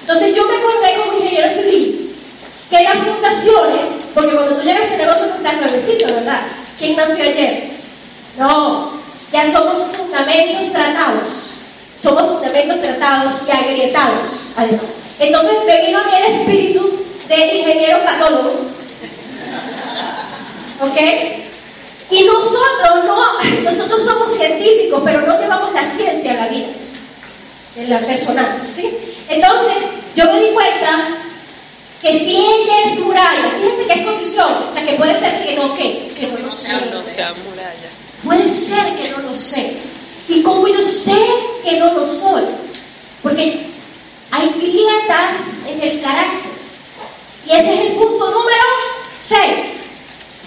B: Entonces yo me acordé como ingeniero civil que las fundaciones, porque cuando tú llegas a este negocio tú estás nuevecito, ¿verdad? ¿Quién nació ayer? No, ya somos fundamentos tratados. Somos fundamentos tratados y agrietados. Entonces me vino a mí el espíritu del ingeniero patólogo. ¿Ok? Y nosotros no, nosotros somos científicos, pero no llevamos la ciencia a la vida, en la personal, ¿sí? Entonces, yo me di cuenta que si ella es muralla, fíjate que es condición, o sea, que puede ser que no, que, que no lo sé.
C: No sea muralla.
B: Puede ser que no lo sé. Y como yo sé que no lo soy, porque hay grietas en el carácter. Y ese es el punto número 6.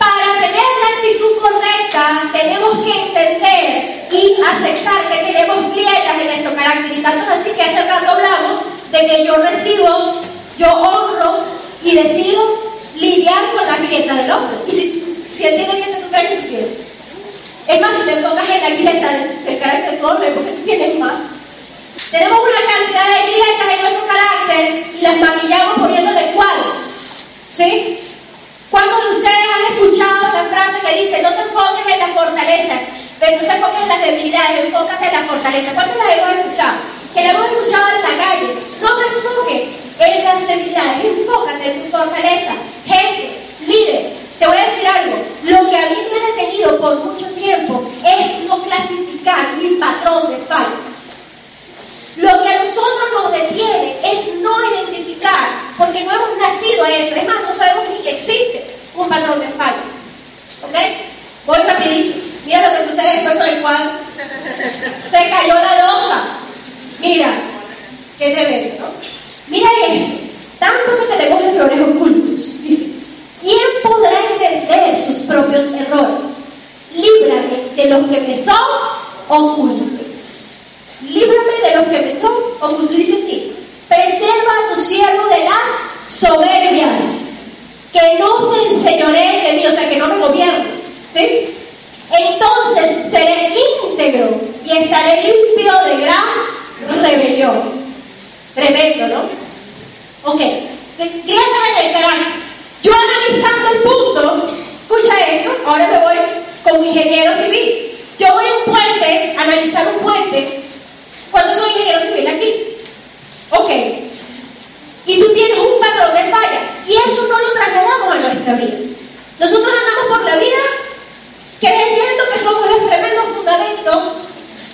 B: Para tener la actitud correcta, tenemos que entender y aceptar que tenemos grietas en nuestro carácter. Y tanto así que hace rato hablamos de que yo recibo, yo honro y decido lidiar con las grietas del hombre. Y si, él tiene grietas, tú traes. Es más, si te enfocas en la grieta del, carácter hombre, porque tú tienes más. Tenemos una cantidad de grietas en nuestro carácter y las maquillamos poniéndole cuadros. ¿Sí? ¿Cuántos de ustedes han escuchado la frase que dice, no te enfoques en la fortaleza, pero tú te enfoques en las debilidades, enfócate en la fortaleza? ¿Cuántos la hemos escuchado? Que la hemos escuchado en la calle. No te enfoques en las debilidades, enfócate en tu fortaleza. Gente, líder, te voy a decir algo. Lo que a mí me ha detenido por mucho tiempo es no clasificar mi patrón de fallas. Lo que a nosotros nos detiene es no identificar, porque no hemos nacido a eso. Es más, no sabemos ni que existe un patrón de falla. ¿Ok? Voy rapidito. Mira lo que sucede después con el cuadro. Se cayó la losa. Mira, qué tremendo, ¿no? Mira esto. Tanto que tenemos errores ocultos. Dice, ¿quién podrá entender sus propios errores? Líbrame de los que me son ocultos. Líbrame de los que me son ocultos. Dice así, preserva a tu siervo de las soberbias, que no se enseñoreen de mí, o sea, que no me gobiernen. ¿Sí? Entonces seré íntegro y estaré limpio de gran rebelión. Tremendo, ¿no? Ok, grietas en el carácter. Yo analizando el punto, escucha esto, ahora me voy como ingeniero civil. Yo voy a un puente, analizar un puente, cuando soy ingeniero civil aquí. Ok. Y tú tienes un patrón de falla. Y eso no lo trasladamos a nuestra vida. Nosotros andamos por la vida creyendo que somos los tremendos fundamentos,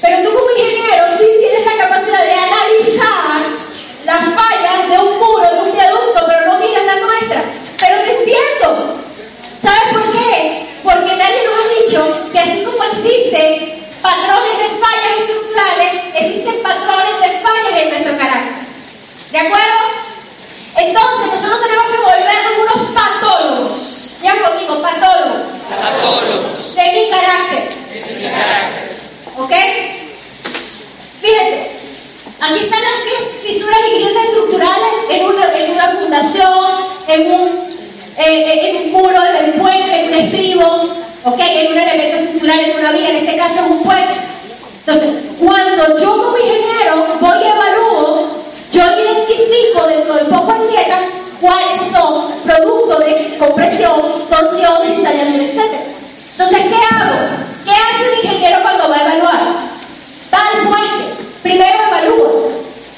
B: pero tú como ingeniero sí tienes la capacidad de analizar las fallas de un muro, de un viaducto, pero no miras la nuestra. Pero te entiendo. ¿Sabes por qué? Porque nadie nos ha dicho que así como existen patrones de fallas estructurales, existen patrones de fallas en nuestro carácter. ¿De acuerdo? Entonces nosotros tenemos que volvernos unos patólogos. Ya conmigo, patólogos.
C: Patólogos.
B: De mi carácter.
C: De mi carácter.
B: ¿Ok? Fíjate, aquí están las fisuras y grietas estructurales en una, en una fundación, en un, eh, en un muro del puente, en un estribo, ¿ok? En un elemento estructural, en una vía, en este caso es un puente. Entonces, cuando yo como ingeniero voy y evalúo, yo identifico dentro de grietas cuáles son productos de compresión, torsión, cizallamiento, etc. Entonces, ¿qué hago? ¿Qué hace un ingeniero cuando va a evaluar? Va al puente, primero evalúa,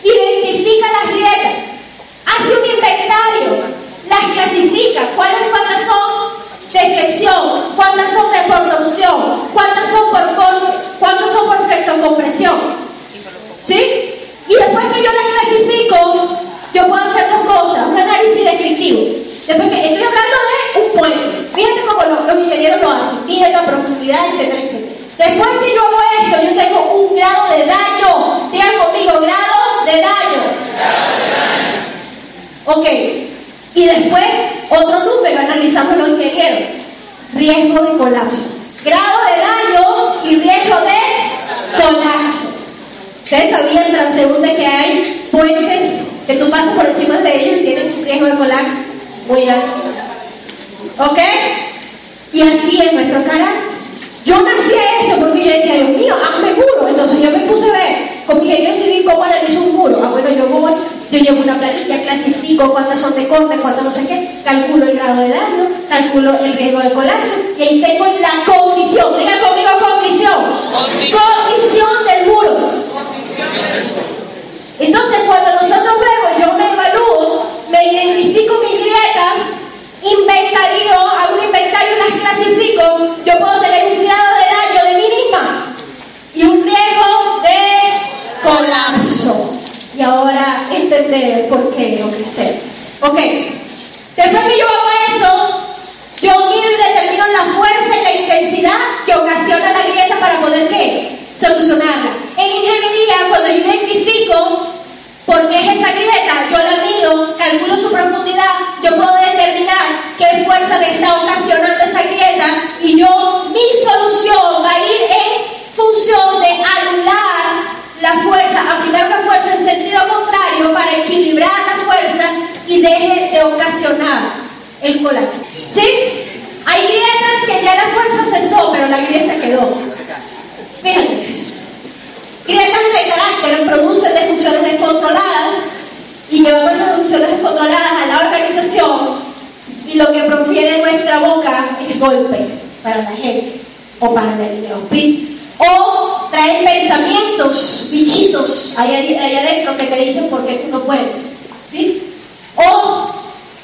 B: identifica las grietas, hace un inventario, las clasifica, cuáles cuántas son deflexión, cuántas son de conducción, cuántas son por corte, cuántas son por flexocompresión. ¿Sí? Y después que yo las clasifico, yo puedo hacer dos cosas, un análisis descriptivo. Después que estoy hablando de un puente, fíjate cómo los, ingenieros lo hacen, fíjate la profundidad, etcétera, etcétera. Después que yo hago esto, yo tengo un grado de daño. Digan conmigo, grado de daño. Grado de daño. Ok. Y después, otro número, analizamos los ingenieros. Riesgo de colapso. Grado de daño y riesgo de colapso. Ustedes sabían, transeúnte, que hay puentes que tú pasas por encima de ellos y tienen un riesgo de colapso muy alto. ¿Ok? Y así es nuestro carácter. Yo nací a esto porque yo decía, Dios mío, hazme muro. Entonces yo me puse a ver con mi ingeniero civil cómo analizo un muro. Ah, bueno, yo voy, yo llevo una planilla, clasifico cuántas son de corte, cuántas no sé qué, calculo el grado de daño, calculo el riesgo de colapso y ahí tengo la condición. Diga conmigo condición. Condición del muro. Entonces cuando nosotros vemos, yo me evalúo, me identifico mis grietas, inventario, hago un inventario las clasifico, yo puedo tener un grado de daño de mí misma y un riesgo de colapso. Y ahora entender por qué lo que. Ok, después que yo hago eso, yo mido y determino la fuerza y la intensidad que ocasiona la grieta para poder ¿qué? solucionarla. En ingeniería, cuando yo identifico por qué es esa grieta, yo la mido, calculo su profundidad, yo puedo determinar qué fuerza me está ocasionando esa grieta y yo, mi solución va a ir en función de anular la fuerza, aplicar una fuerza en sentido contrario para equilibrar la fuerza y deje de ocasionar el colapso. ¿Sí? Hay grietas que ya la fuerza cesó, pero la grieta quedó. Fíjate. Grietas de carácter producen de funciones descontroladas y llevamos esas funciones descontroladas a la organización y lo que profiere nuestra boca es golpe para la gente o para el auspicio. O traen pensamientos, bichitos ahí, ahí adentro que te dicen por qué tú no puedes. ¿Sí? O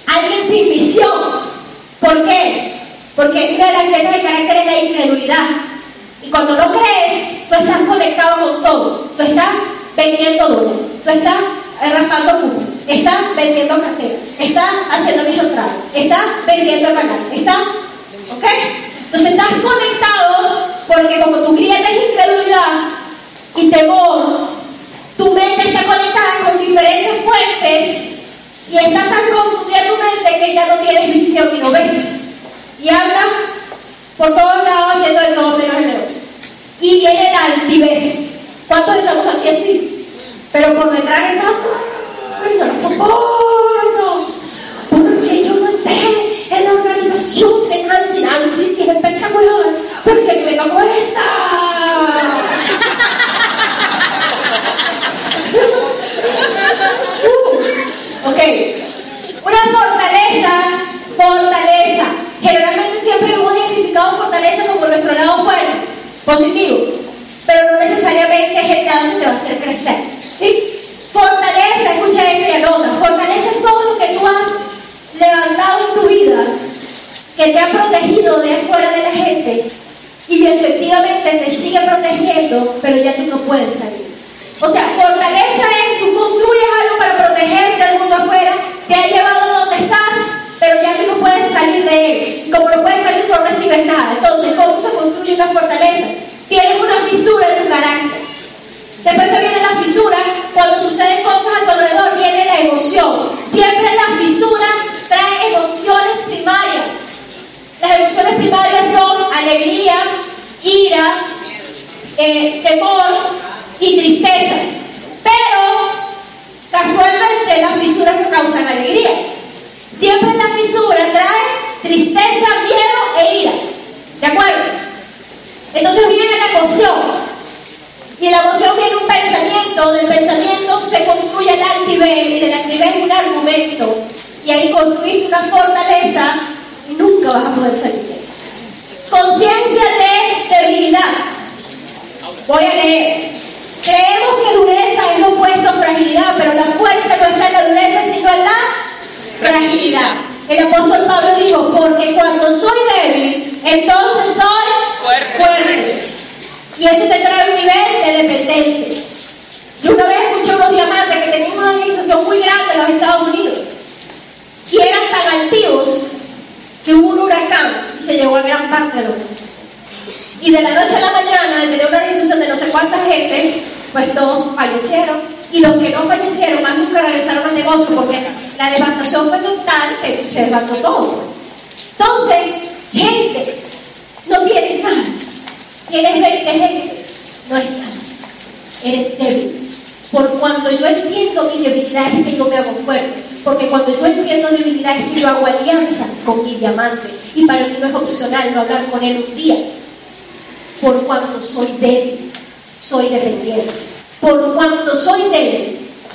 B: alguien sin visión. ¿Por qué? Porque una de las grietas de carácter es la incredulidad. Y cuando no crees, tú estás conectado con todo. Tú estás vendiendo dólares. Tú estás raspando cupo. Estás vendiendo cartera. Estás haciendo mission travel. Estás vendiendo canal. Estás. ¿Ok? Entonces estás conectado porque como tu grieta es incredulidad y temor, tu mente está conectada con diferentes fuentes y está tan confundida tu mente que ya no tienes visión y no ves. Y anda por todos lados haciendo de todo menos generoso. Y viene la altivez. ¿Cuántos estamos aquí así? Pero por detrás está, ay, no lo soporto. Porque yo no entré en la organización de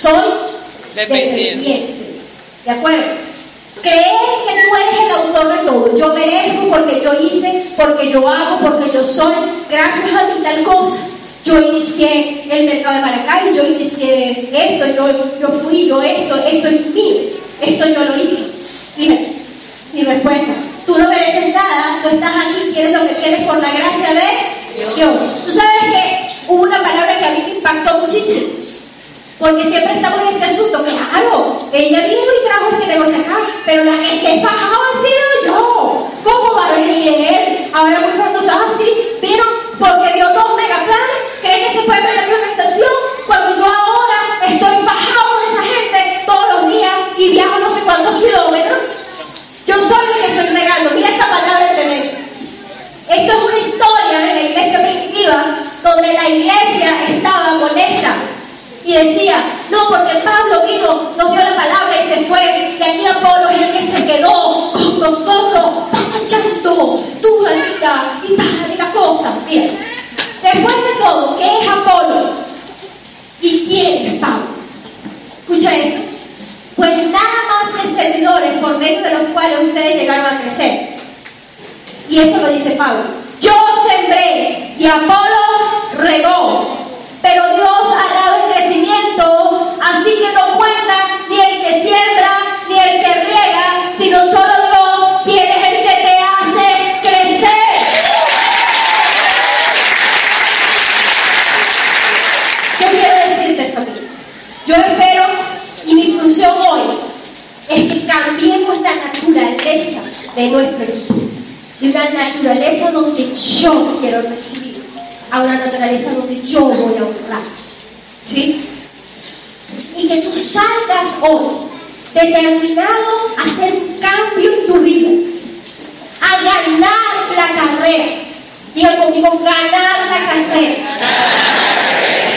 B: soy dependiente. ¿De acuerdo? Crees que tú eres el autor de todo. Yo merezco porque yo hice, porque yo hago, porque yo soy. Gracias a mi tal cosa. Yo inicié el mercado de Maracay, yo inicié esto, yo, yo fui, yo esto, esto es mío, esto yo lo hice. Dime, mi respuesta, tú no mereces nada, tú estás aquí, tienes lo que tienes por la gracia de Dios. Tú sabes que hubo una palabra que a mí me impactó muchísimo, porque siempre estamos en este asunto, claro, ella vino y trajo este negocio acá, pero la que se fajaba ha sido yo. ¿Cómo va a venir él? Ahora muy pronto así, vino porque dio dos megaplanes, cree que se puede ver la organización cuando yo ahora estoy bajado de esa gente todos los días y viajo no sé cuántos kilómetros. Yo soy el que estoy regando. Mira esta palabra tremenda. Esto es una historia de la iglesia primitiva donde la iglesia estaba molesta y decía, no, porque Pablo vino, nos dio la palabra y se fue, y aquí Apolo es el que se quedó con nosotros, tu vida y tal, y la cosa. Bien, después de todo, ¿qué es Apolo? ¿Y quién es Pablo? Escucha esto. Pues nada más de servidores por medio de los cuales ustedes llegaron a crecer. Y esto lo dice Pablo. Yo sembré y Apolo regó, pero Dios ha dado el crecimiento, así que no cuenta ni el que siembra ni el que riega, sino solo Dios, quien es el que te hace crecer. ¿Qué quiero decirte, familia? Yo espero, y mi función hoy, es que cambiemos la naturaleza de nuestro equipo. De una naturaleza donde yo quiero recibir, a una naturaleza donde yo voy a honrar. ¿Sí? Y que tú salgas hoy determinado a hacer un cambio en tu vida, a ganar la carrera. Diga conmigo, ganar la carrera.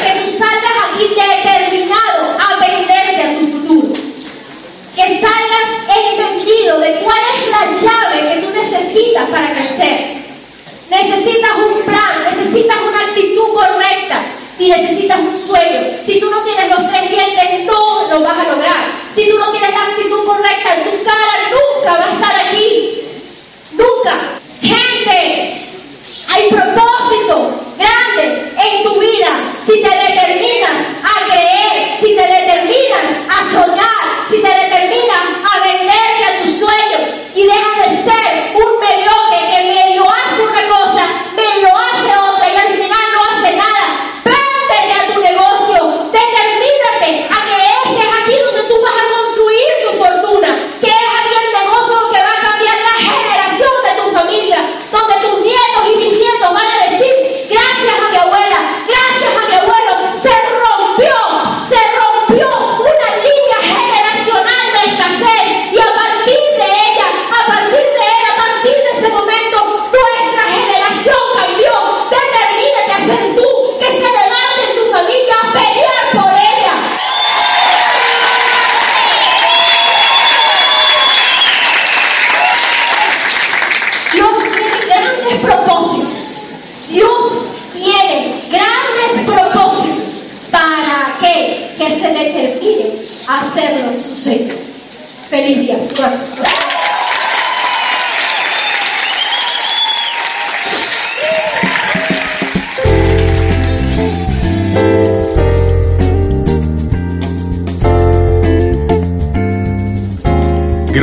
B: Que tú salgas aquí determinado a venderte a tu futuro. Que salgas entendido de cuál es la llave que tú necesitas para crecer. Necesitas un plan, necesitas una actitud correcta y necesitas un sueño. Si tú no tienes los tres dientes, no lo vas a lograr. Si tú no tienes la actitud correcta, tu cara nunca va a estar aquí. Nunca.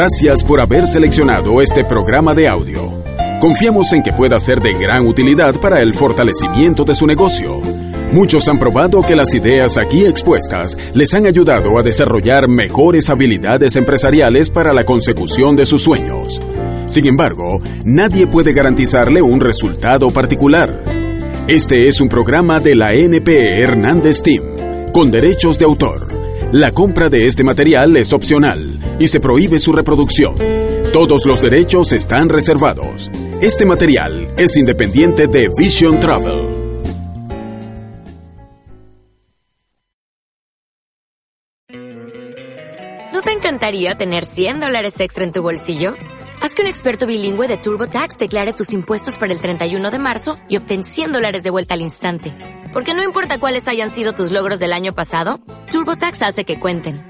A: Gracias por haber seleccionado este programa de audio. Confiamos en que pueda ser de gran utilidad para el fortalecimiento de su negocio. Muchos han probado que las ideas aquí expuestas les han ayudado a desarrollar mejores habilidades empresariales para la consecución de sus sueños. Sin embargo, nadie puede garantizarle un resultado particular. Este es un programa de la NPE Hernández Team, con derechos de autor. La compra de este material es opcional y se prohíbe su reproducción. Todos los derechos están reservados. Este material es independiente de Vision Travel.
F: ¿No te encantaría tener 100 dólares extra en tu bolsillo? Haz que un experto bilingüe de TurboTax declare tus impuestos para el 31 de marzo y obtén 100 dólares de vuelta al instante. Porque no importa cuáles hayan sido tus logros del año pasado, TurboTax hace que cuenten.